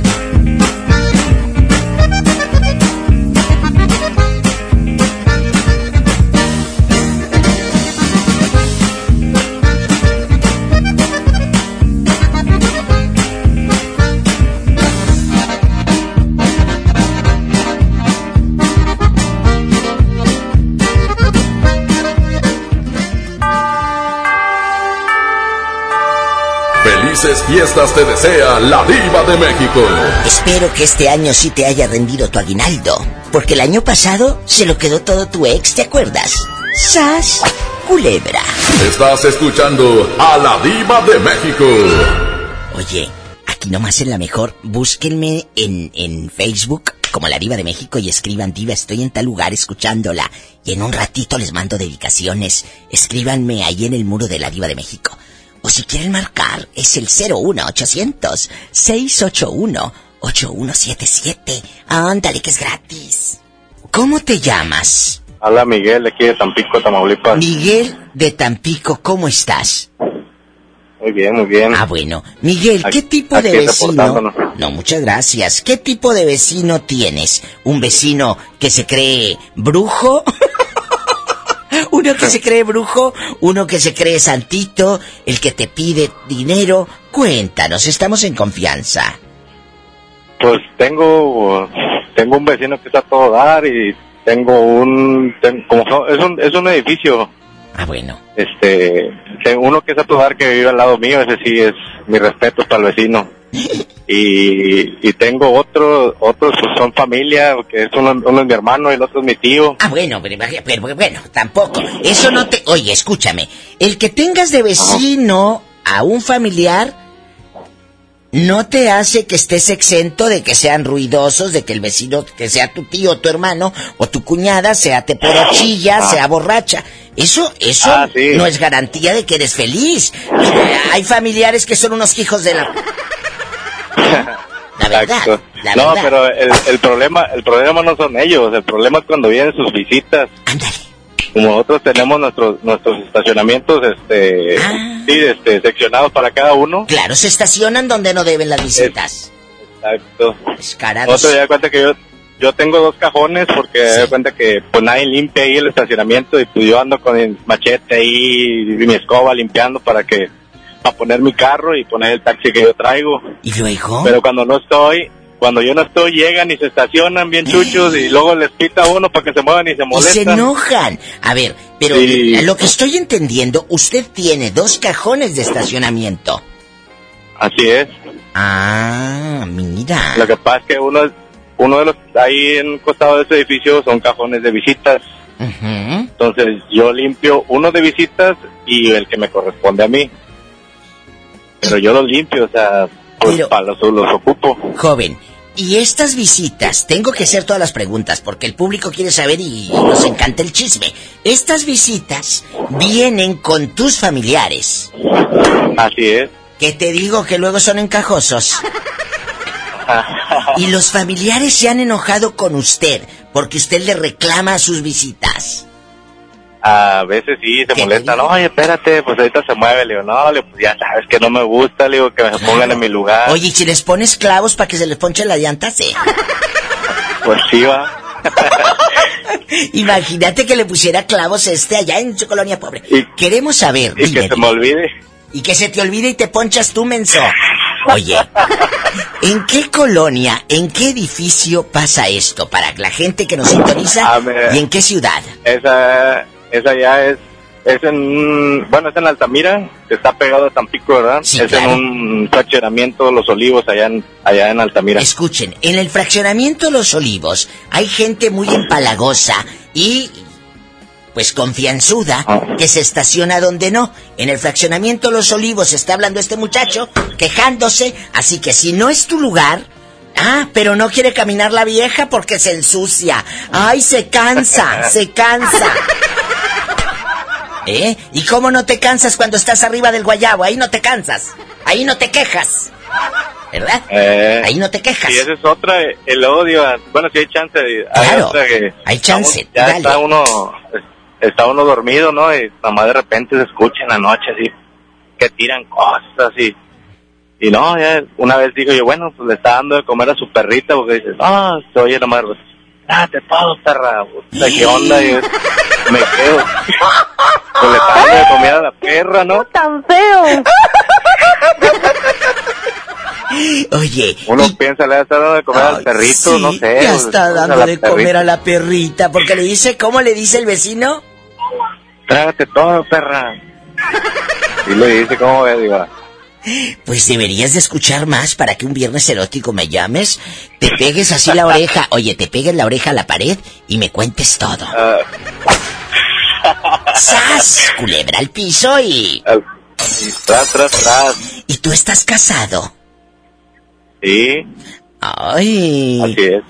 Felices fiestas te desea la diva de México. Espero que este año sí te haya rendido tu aguinaldo, porque el año pasado se lo quedó todo tu ex, ¿te acuerdas? ¡Sas! Culebra. Estás escuchando a la diva de México. Oye, aquí nomás en la mejor, búsquenme en, en Facebook como la diva de México y escriban diva, estoy en tal lugar escuchándola. Y en un ratito les mando dedicaciones. Escríbanme ahí en el muro de la diva de México. O si quieren marcar, es el 01800 681 8177. Ándale, que es gratis. ¿Cómo te llamas? Hola Miguel, de aquí de Tampico, Tamaulipas. Miguel de Tampico, ¿cómo estás? Muy bien, muy bien. Ah, bueno. Miguel, ¿qué Aquí- tipo de aquí vecino? No, muchas gracias. ¿Qué tipo de vecino tienes? ¿Un vecino que se cree brujo? <laughs> <laughs> ¿Uno que se cree brujo? ¿Uno que se cree santito? ¿El que te pide dinero? Cuéntanos, estamos en confianza. Pues tengo tengo un vecino que está a todo dar y tengo un ten- como es un es un edificio. Ah, bueno. Este, tengo uno que es a todo dar que vive al lado mío, ese sí es mi respeto para el vecino. Y, y tengo otro, otros pues, son familia, que es uno, uno es mi hermano y el otro es mi tío. Ah, bueno, pero, pero bueno, tampoco. Eso no te... Oye, escúchame. El que tengas de vecino a un familiar no te hace que estés exento de que sean ruidosos, de que el vecino, que sea tu tío, tu hermano o tu cuñada, sea teporochilla, Ah. sea borracha. Eso, eso Ah, sí. no es garantía de que eres feliz. Hay familiares que son unos hijos de la... La verdad, Exacto. la no, verdad. pero el, el problema, el problema no son ellos, el problema es cuando vienen sus visitas. Como nosotros tenemos nuestros nuestros estacionamientos, este, sí, este, seccionados para cada uno. Claro, se estacionan donde no deben las visitas. Exacto. Otro cuenta que yo yo tengo dos cajones porque me da cuenta que pues nadie limpia ahí el estacionamiento y pues yo ando con el machete ahí y mi escoba limpiando para que para poner mi carro y poner el taxi que yo traigo. ¿Y luego? Pero cuando no estoy, cuando yo no estoy llegan y se estacionan bien chuchos y luego les pita a uno para que se muevan y se Y molestan. se enojan. A ver, pero Sí. eh, lo que estoy entendiendo, usted tiene dos cajones de estacionamiento. Así es. Ah, mira. Lo que pasa es que uno uno de los ahí en un costado de ese edificio son cajones de visitas. Entonces yo limpio uno de visitas y el que me corresponde a mí. Pero yo los limpio, o sea, pues para los, los ocupo. Joven, y estas visitas, tengo que hacer todas las preguntas porque el público quiere saber y nos encanta el chisme. Estas visitas vienen con tus familiares. Así es. Que te digo que luego son encajosos. <laughs> Y los familiares se han enojado con usted porque usted le reclama sus visitas. A veces sí se molestan, oye, espérate, pues ahorita se mueve, le digo, no, le digo, pues ya sabes que no me gusta, le digo, que me pongan en mi lugar. Oye, ¿y si les pones clavos para que se les ponche la llanta, sí. Pues sí va. <laughs> Imagínate que le pusiera clavos este allá en su colonia pobre. Queremos saber. Y que se me olvide. Y que se te olvide y te ponchas tú, menso. Oye, <laughs> ¿en qué colonia, en qué edificio pasa esto para la gente que nos sintoniza? Ah, ¿Y en qué ciudad? Esa, esa ya es, es en, bueno, es en Altamira, que está pegado a Tampico, ¿verdad? es claro. en un fraccionamiento Los Olivos, allá en, allá en Altamira. Escuchen, en el fraccionamiento Los Olivos hay gente muy empalagosa y pues confianzuda que se estaciona donde no. En el fraccionamiento Los Olivos está hablando este muchacho quejándose, así que si no es tu lugar, ah, pero no quiere caminar la vieja porque se ensucia. Ay, se cansa, se cansa. <laughs> ¿Eh? ¿Y cómo no te cansas cuando estás arriba del guayabo? Ahí no te cansas. Ahí no te quejas. ¿Verdad? Eh, Ahí no te quejas. Y esa es otra, el odio. Bueno, si hay chance. Hay Claro, otra que hay chance, estamos- ya dale. está uno, está uno dormido, ¿no? Y nada más de repente se escucha en la noche así, que tiran cosas y, y no, ya una vez digo yo, bueno, pues le está dando de comer a su perrita porque dice, no, se oye date todo, perra, puta, ¿qué onda? Y yo, me quedo. Pues le está dando de comer a la perra, ¿no? Tan feo. Oye, Uno piensa, le está dando de comer al perrito, no sé. ya pues, está a dando de comer perrita. a la perrita, porque le dice, ¿cómo le dice el vecino? Trágate todo, perra. Y le dice, ¿cómo ves? Digo, Pues deberías de escuchar más para que un viernes erótico me llames, te pegues así la oreja, <laughs> oye, te pegues la oreja a la pared y me cuentes todo. Ah. <laughs> ¡Sas! Culebra al piso y... Y tras, tras, tras. ¿Y tú estás casado? Sí. Ay. Así es.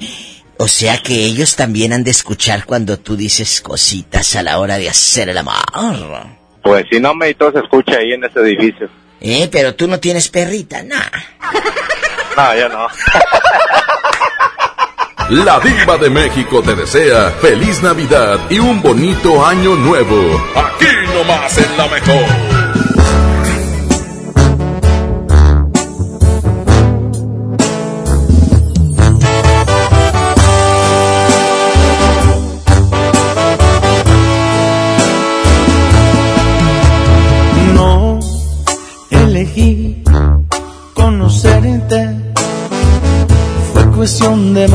O sea que ellos también han de escuchar cuando tú dices cositas a la hora de hacer el amor. Pues si no, me todo se escucha ahí en ese edificio. Eh, pero tú no tienes perrita, nah. No, yo no. <laughs> La diva de México te desea feliz Navidad y un bonito año nuevo. Aquí nomás en la mejor.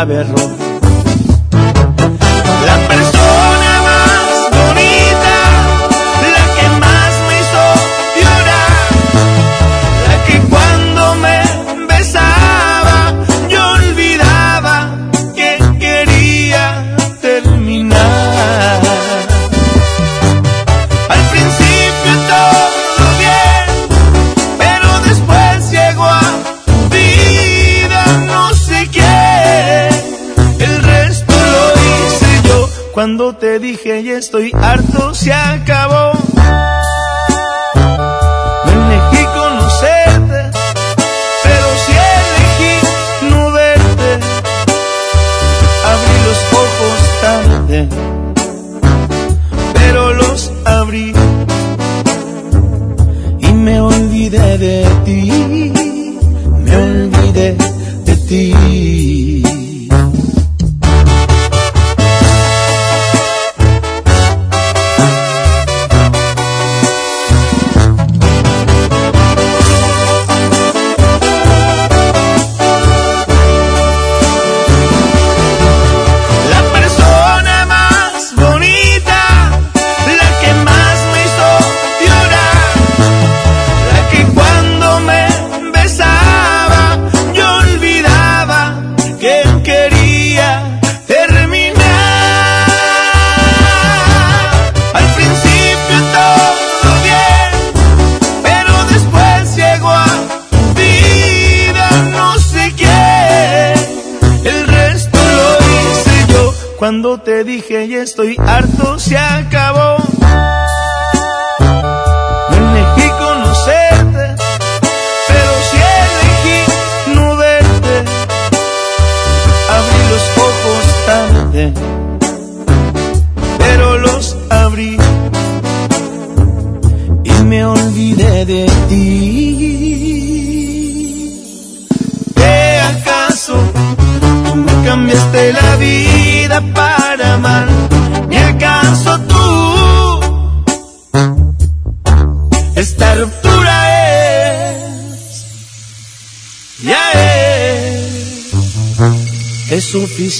en un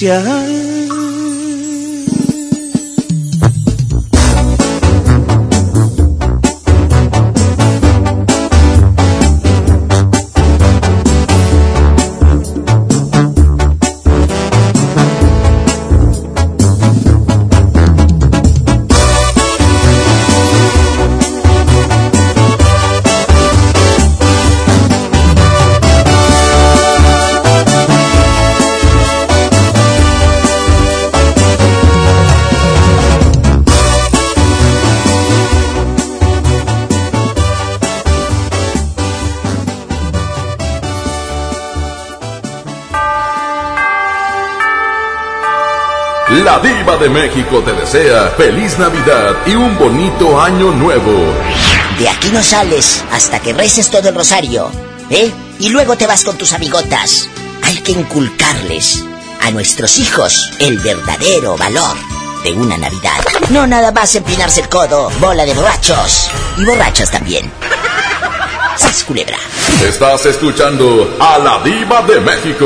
es de México te desea feliz Navidad y un bonito año nuevo. De aquí no sales hasta que reces todo el rosario, ¿eh? Y luego te vas con tus amigotas. Hay que inculcarles a nuestros hijos el verdadero valor de una Navidad. No nada más empinarse el codo, bola de borrachos. Y borrachos también. ¡Sas culebra! Estás escuchando a la diva de México.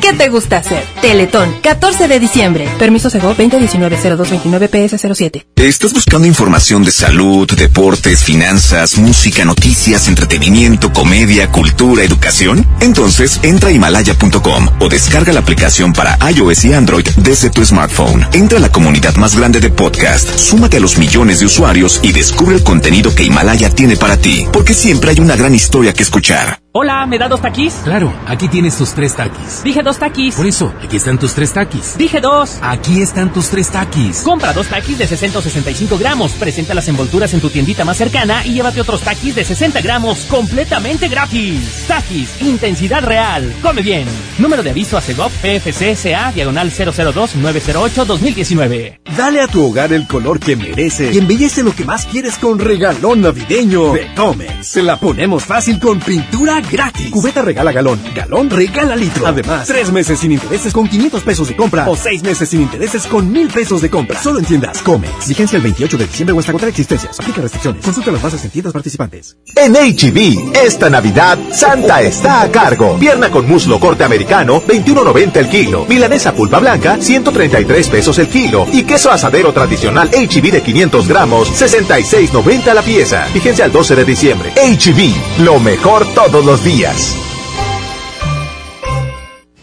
qué te gusta hacer? Teletón, 14 de diciembre. Permiso Sego 2019-0229-PS07. ¿Estás buscando información de salud, deportes, finanzas, música, noticias, entretenimiento, comedia, cultura, educación? Entonces entra a himalaya.com o descarga la aplicación para iOS y Android desde tu smartphone. Entra a la comunidad más grande de podcast, súmate a los millones de usuarios y descubre el contenido que Himalaya tiene para ti, porque siempre hay una gran historia que escuchar. Hola, ¿me da dos taquis? Claro, aquí tienes tus tres taquis. Dije dos taquis. Por eso, aquí están tus tres taquis. Dije dos. Aquí están tus tres taquis. Compra dos taquis de 665 gramos. Presenta las envolturas en tu tiendita más cercana y llévate otros taquis de 60 gramos completamente gratis. Taquis, intensidad real. Come bien. Número de aviso a Segov PFCSA, diagonal 002-908-2019. Dale a tu hogar el color que merece y embellece lo que más quieres con regalón navideño de Comex. Se la ponemos fácil con pintura gratis. Cubeta regala galón, galón regala litro. Además, tres meses sin intereses con 500 pesos de compra o seis meses sin intereses con mil pesos de compra. Solo en tiendas Comex. Vigencia el 28 de diciembre o hasta agotar existencias. Aplica restricciones. Consulta las bases en participantes. En HB, esta Navidad, Santa está a cargo. Pierna con muslo corte americano, 21.90 el kilo. Milanesa pulpa blanca, 133 pesos el kilo. Y queso asadero tradicional HB de 500 gramos, 66.90 la pieza. Vigencia al 12 de diciembre. HB, lo mejor todos los días.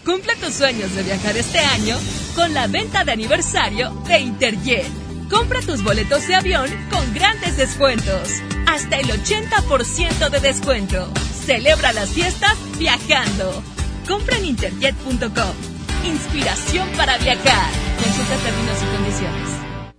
Cumple tus sueños de viajar este año con la venta de aniversario de Interjet. Compra tus boletos de avión con grandes descuentos. Hasta el 80% de descuento. Celebra las fiestas viajando. Compra en interjet.com. Inspiración para viajar. Consulta términos y condiciones.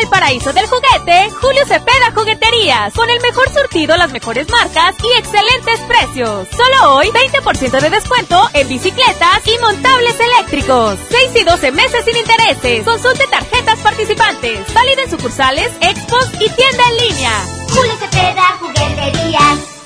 El paraíso del juguete, Julio Cepeda Jugueterías, con el mejor surtido, las mejores marcas y excelentes precios. Solo hoy, 20% de descuento en bicicletas y montables eléctricos. 6 y 12 meses sin intereses. Consulte tarjetas participantes. Válido en sucursales, expos y tienda en línea. Julio Cepeda Jugueterías.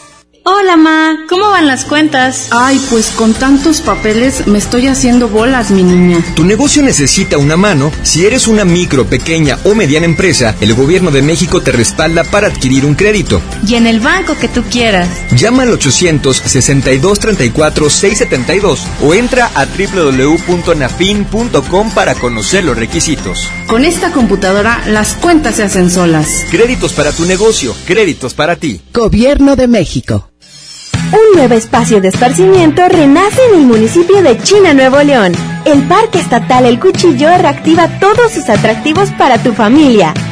Hola, Ma, ¿cómo van las cuentas? Ay, pues con tantos papeles me estoy haciendo bolas, mi niña. Tu negocio necesita una mano. Si eres una micro, pequeña o mediana empresa, el gobierno de México te respalda para adquirir un crédito. Y en el banco que tú quieras. Llama al 800-6234-672 o entra a www.nafin.com para conocer los requisitos. Con esta computadora, las cuentas se hacen solas. Créditos para tu negocio, créditos para ti. Gobierno de México. Un nuevo espacio de esparcimiento renace en el municipio de China, Nuevo León. El Parque Estatal El Cuchillo reactiva todos sus atractivos para tu familia.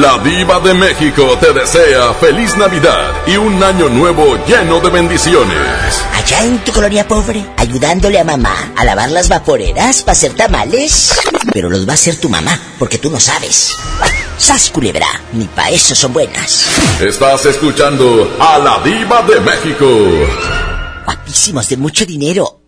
La diva de México te desea feliz Navidad y un año nuevo lleno de bendiciones. Allá en tu colonia pobre, ayudándole a mamá a lavar las vaporeras para hacer tamales. Pero los va a hacer tu mamá, porque tú no sabes. ¡Sas, culebra! Ni pa' eso son buenas. Estás escuchando a la diva de México. Guapísimos de mucho dinero.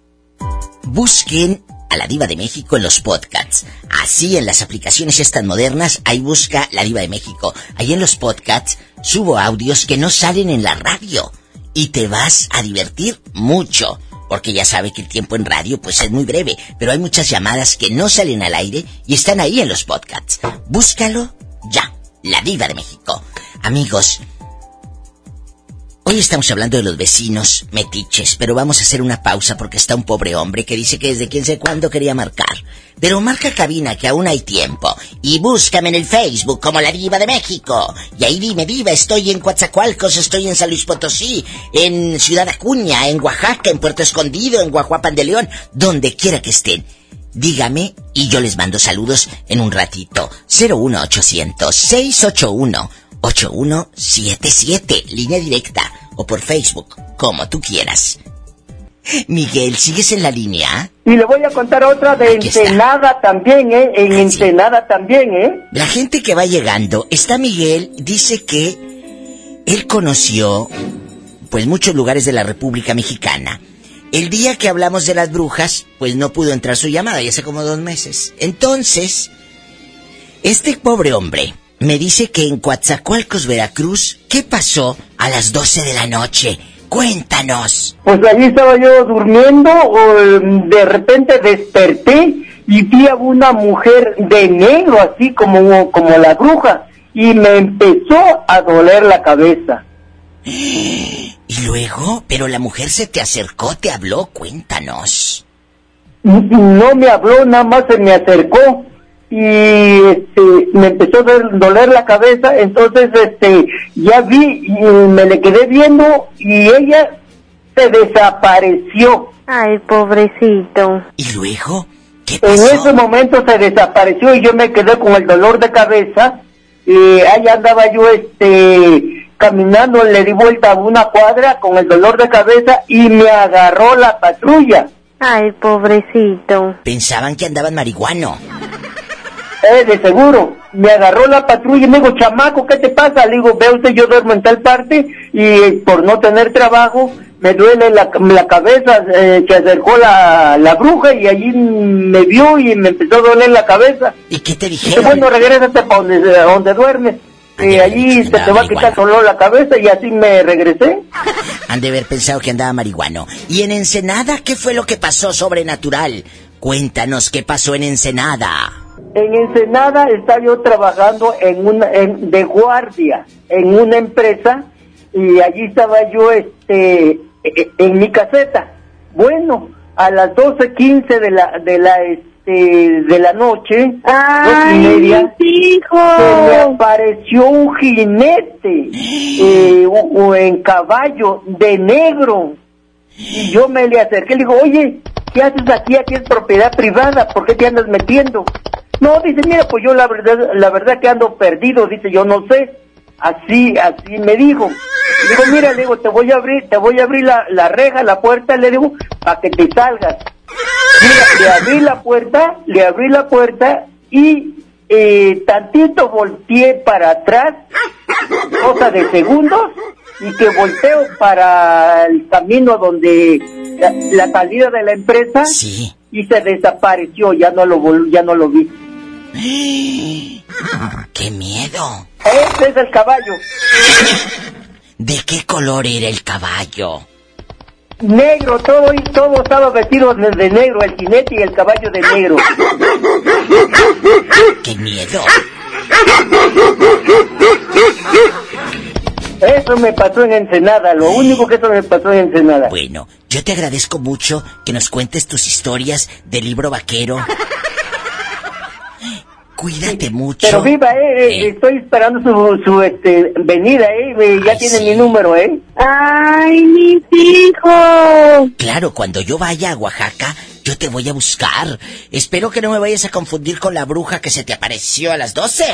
Busquen a la Diva de México en los podcasts. Así en las aplicaciones estas modernas, ahí busca la Diva de México. Ahí en los podcasts subo audios que no salen en la radio. Y te vas a divertir mucho. Porque ya sabe que el tiempo en radio pues es muy breve. Pero hay muchas llamadas que no salen al aire y están ahí en los podcasts. Búscalo ya. La Diva de México. Amigos, Hoy estamos hablando de los vecinos metiches, pero vamos a hacer una pausa porque está un pobre hombre que dice que desde quién sé cuándo quería marcar. Pero marca cabina que aún hay tiempo y búscame en el Facebook como la Diva de México. Y ahí dime, Diva, estoy en Coatzacoalcos, estoy en San Luis Potosí, en Ciudad Acuña, en Oaxaca, en Puerto Escondido, en Guajuapan de León, donde quiera que estén. Dígame y yo les mando saludos en un ratito. 01800 681 8177, línea directa, o por Facebook, como tú quieras. Miguel, ¿sigues en la línea? Y le voy a contar otra de Aquí está. Ensenada también, ¿eh? En Ah, sí. Ensenada también, ¿eh? La gente que va llegando, está Miguel, dice que él conoció, pues muchos lugares de la República Mexicana. El día que hablamos de las brujas, pues no pudo entrar su llamada, ya hace como dos meses. Entonces, este pobre hombre me dice que en Coatzacoalcos, Veracruz, ¿qué pasó a las 12 de la noche? Cuéntanos. Pues allí estaba yo durmiendo, o, em, de repente desperté y vi a una mujer de negro, así como, como la bruja, y me empezó a doler la cabeza. <gasps> Y luego, pero la mujer se te acercó, te habló, cuéntanos. No me habló, nada más se me acercó y este, me empezó a doler- la cabeza, entonces este, ya vi y me le quedé viendo y ella se desapareció. Ay, pobrecito. ¿Y luego? ¿Qué En ese momento se desapareció y yo me quedé con el dolor de cabeza y ahí andaba yo este caminando, le di vuelta a una cuadra con el dolor de cabeza y me agarró la patrulla. Ay, pobrecito. Pensaban que andaban marihuano. Eh, de seguro. Me agarró la patrulla y me dijo, chamaco, ¿qué te pasa? Le digo, ve usted, yo duermo en tal parte y eh, por no tener trabajo me duele la, la cabeza. Eh, se acercó la, la bruja y allí me vio y me empezó a doler la cabeza. ¿Y qué te Dice, bueno, regrésate para donde, donde duermes. Y allí se te va a quitar solo la cabeza y así me regresé. <laughs> Han de haber pensado que andaba marihuano. ¿Y en Ensenada qué fue lo que pasó sobrenatural? Cuéntanos qué pasó en Ensenada. En Ensenada estaba yo trabajando en una, en, de guardia en una empresa y allí estaba yo este e- en mi caseta. Bueno, a las 12.15 de la de la este de la noche, dos y media, se me apareció un jinete <gasps> eh, u- u- en caballo de negro y yo me le acerqué y le digo, oye, ¿qué haces aquí? Aquí es propiedad privada, ¿por qué te andas metiendo? No, dice, mira, pues yo la verdad, la verdad que ando perdido, dice, yo no sé. Así, así me dijo. Digo, mira, le digo, te voy a abrir, te voy a abrir la, la reja, la puerta, le digo, para que te salgas. Mira, le abrí la puerta, le abrí la puerta y eh, tantito volteé para atrás, cosa de segundos, y que volteo para el camino donde la, la salida de la empresa y se desapareció, ya no lo vol- ya no lo vi. <gasps> ¡Qué miedo! Ese es el caballo, <laughs> ¿De qué color era el caballo? negro, todo y todo estaba vestido de, de negro, el jinete y el caballo de negro. <laughs> ¡Qué miedo! Eso me pasó en Ensenada, lo único que eso me pasó en Ensenada. Bueno, yo te agradezco mucho que nos cuentes tus historias del libro vaquero. Cuídate mucho. Pero viva, eh, eh, estoy esperando su, su este, venida, eh, eh, ya tiene mi número, eh. Ay, mis hijos. Claro, cuando yo vaya a Oaxaca, yo te voy a buscar. Espero que no me vayas a confundir con la bruja que se te apareció a las 12.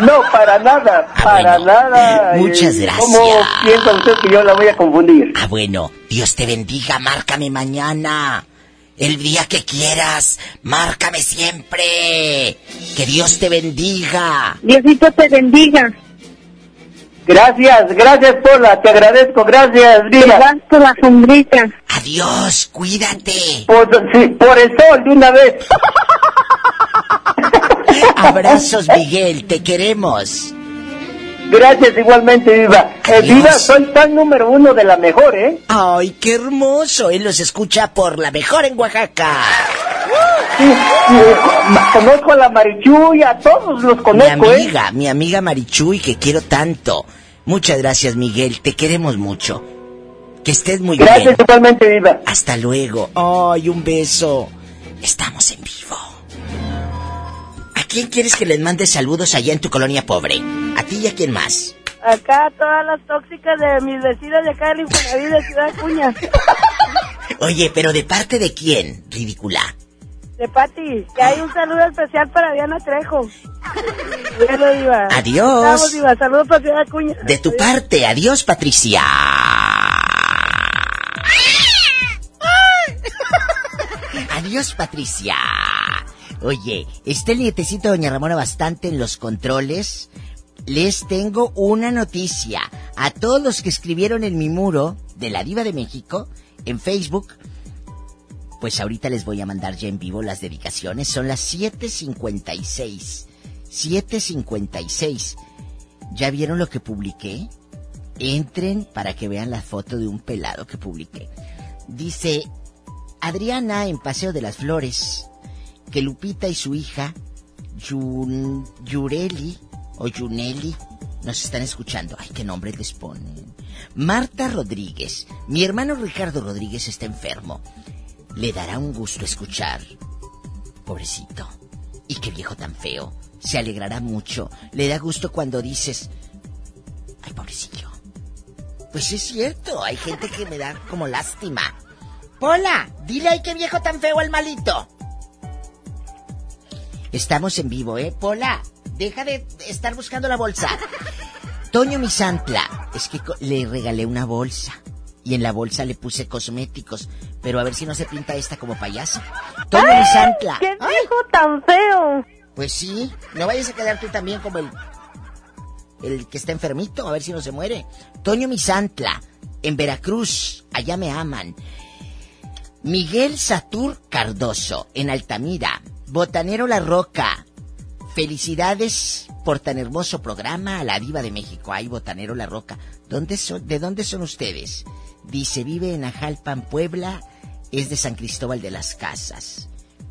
No, para nada, Ah, para bueno. nada. Muchas Eh, gracias. ¿Cómo piensa usted que yo la voy a confundir? Ah, bueno, Dios te bendiga, márcame mañana. El día que quieras, márcame siempre. Que Dios te bendiga. Diosito te bendiga. Gracias, gracias Pola, te agradezco, gracias, Diva. Te la sombrita. Adiós, cuídate. Por, sí, por el sol, de una vez. <laughs> Abrazos, Miguel, te queremos. Gracias igualmente, Diva. Eh. Diva, soy fan número uno de la mejor, ¿eh? Ay, qué hermoso. Él los escucha por la mejor en Oaxaca. Sí, sí, ma- conozco a la Marichuy, a todos los Mi conozco, ¿eh? amiga, mi amiga Marichuy, que quiero tanto. Muchas gracias, Miguel. Te queremos mucho. Que estés muy Gracias bien. igualmente, Diva. Hasta luego. Ay, un beso. Estamos en vivo. ¿A quién quieres que les mande saludos allá en tu colonia pobre? ¿A ti y a quién más? Acá todas las tóxicas de mis vecinos de acá del Infonavit de Ciudad Acuña. <laughs> Oye, pero ¿de parte de quién, ridícula? De Pati. Que hay un saludo especial para Diana Trejo. Bueno, Diva. Adiós. Vamos, Diva. Saludos para Ciudad Acuña. De tu parte, adiós, Patricia. Adiós, Patricia. Oye, está el nietecito de Doña Ramona bastante en los controles. Les tengo una noticia. A todos los que escribieron en mi muro de la Diva de México en Facebook, pues ahorita les voy a mandar ya en vivo las dedicaciones. Son las 7.56. 7.56. ¿Ya vieron lo que publiqué? Entren para que vean la foto de un pelado que publiqué. Dice Adriana en Paseo de las Flores que Lupita y su hija Yun, Yureli o Yuneli nos están escuchando. Ay, qué nombre les ponen. Marta Rodríguez. Mi hermano Ricardo Rodríguez está enfermo. Le dará un gusto escuchar. Pobrecito. Y qué viejo tan feo. Se alegrará mucho. Le da gusto cuando dices... Ay, pobrecillo. Pues es cierto, hay gente que me da como lástima. Pola, dile ay qué viejo tan feo el malito. Estamos en vivo, ¿eh? Pola, deja de estar buscando la bolsa. Toño Misantla, es que le regalé una bolsa. Y en la bolsa le puse cosméticos. Pero a ver si no se pinta esta como payaso. Toño ¡Ay! Misantla. ¡Qué viejo tan feo! Pues sí, no vayas a quedar tú también como el. El que está enfermito, a ver si no se muere. Toño Misantla, en Veracruz, allá me aman. Miguel Satur Cardoso, en Altamira. Botanero La Roca. Felicidades por tan hermoso programa a la Diva de México. Ay, Botanero La Roca. ¿Dónde ¿De dónde son ustedes? Dice, vive en Ajalpan, Puebla. Es de San Cristóbal de las Casas.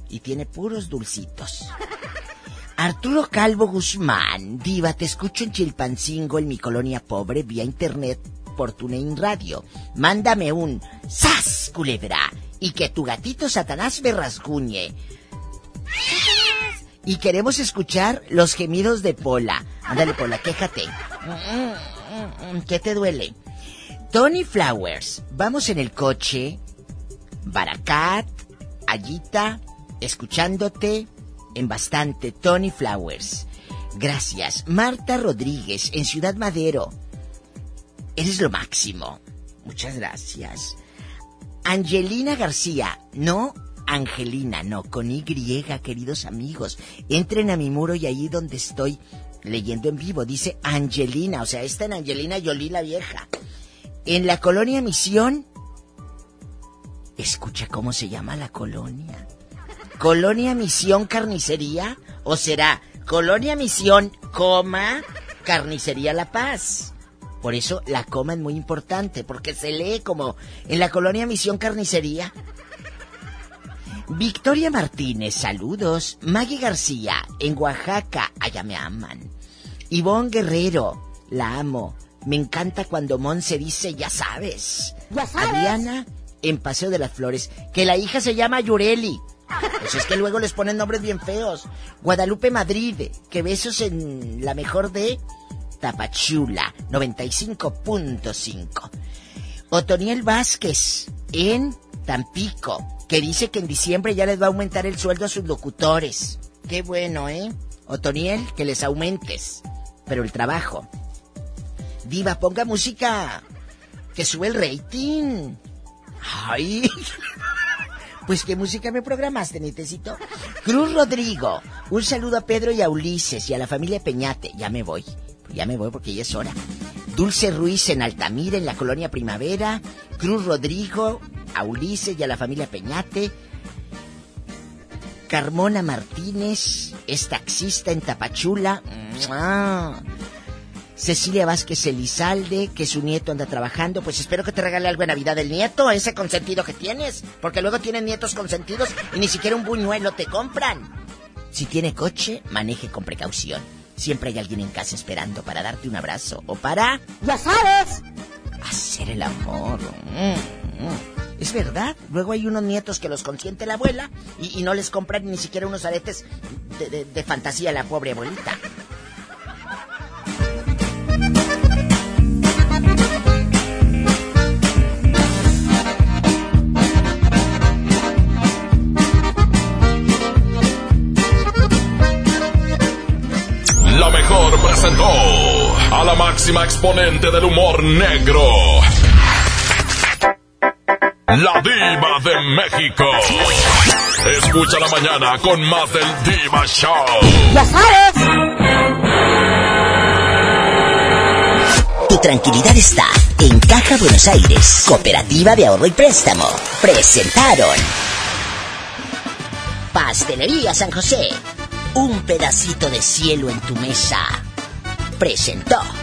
Y tiene puros dulcitos. Arturo Calvo Guzmán, Diva, te escucho en Chilpancingo, en mi colonia pobre, vía internet por TuneIn Radio. Mándame un ¡Sas, culebra! Y que tu gatito Satanás me rasguñe. <laughs> Y queremos escuchar los gemidos de Pola. Ándale, Pola, quéjate. ¿Qué te duele? Tony Flowers, vamos en el coche. Baracat, Ayita, escuchándote en bastante. Tony Flowers. Gracias. Marta Rodríguez, en Ciudad Madero. Eres lo máximo. Muchas gracias. Angelina García, no Angelina, no, con Y, queridos amigos. Entren a mi muro y ahí donde estoy leyendo en vivo, dice Angelina, o sea, esta en Angelina Jolie la vieja. En la colonia Misión, escucha cómo se llama la colonia. Colonia Misión Carnicería, o será Colonia Misión, coma, Carnicería La Paz. Por eso la coma es muy importante, porque se lee como en la colonia Misión Carnicería. Victoria Martínez, saludos. Maggie García, en Oaxaca, allá me aman. Ivonne Guerrero, la amo. Me encanta cuando Mon se dice, ya sabes. Ya sabes. Adriana, en Paseo de las Flores, que la hija se llama Yureli. <laughs> Pues es que luego les ponen nombres bien feos. Guadalupe Madrid, que besos en la mejor de Tapachula, 95.5. Otoniel Vázquez, en Tampico, que dice que en diciembre ya les va a aumentar el sueldo a sus locutores. Qué bueno, ¿eh? Otoniel, que les aumentes. pero el trabajo. Diva, ponga música que sube el rating. Ay. <laughs> Pues qué música me programaste, Nitecito. Cruz Rodrigo. Un saludo a Pedro y a Ulises y a la familia Peñate. Ya me voy. Ya me voy porque ya es hora. Dulce Ruiz en Altamira, en la colonia Primavera. Cruz Rodrigo, a Ulises y a la familia Peñate. Carmona Martínez es taxista en Tapachula. Cecilia Vázquez Elizalde, que su nieto anda trabajando, pues espero que te regale algo en Navidad del nieto, ese consentido que tienes, porque luego tienen nietos consentidos y ni siquiera un buñuelo te compran. Si tiene coche, maneje con precaución. Siempre hay alguien en casa esperando para darte un abrazo o para... ¡Ya sabes! Hacer el amor. Mm, mm. Es verdad. Luego hay unos nietos que los consiente la abuela y, no les compran ni siquiera unos aretes de, de fantasía a la pobre abuelita. Presentó a la máxima exponente del humor negro. La diva de México. Escucha la mañana con más del Diva Show. ¡Ya sabes! Tu tranquilidad está en Caja Buenos Aires, Cooperativa de Ahorro y Préstamo. Presentaron Pastelería San José un pedacito de cielo en tu mesa. Presentó.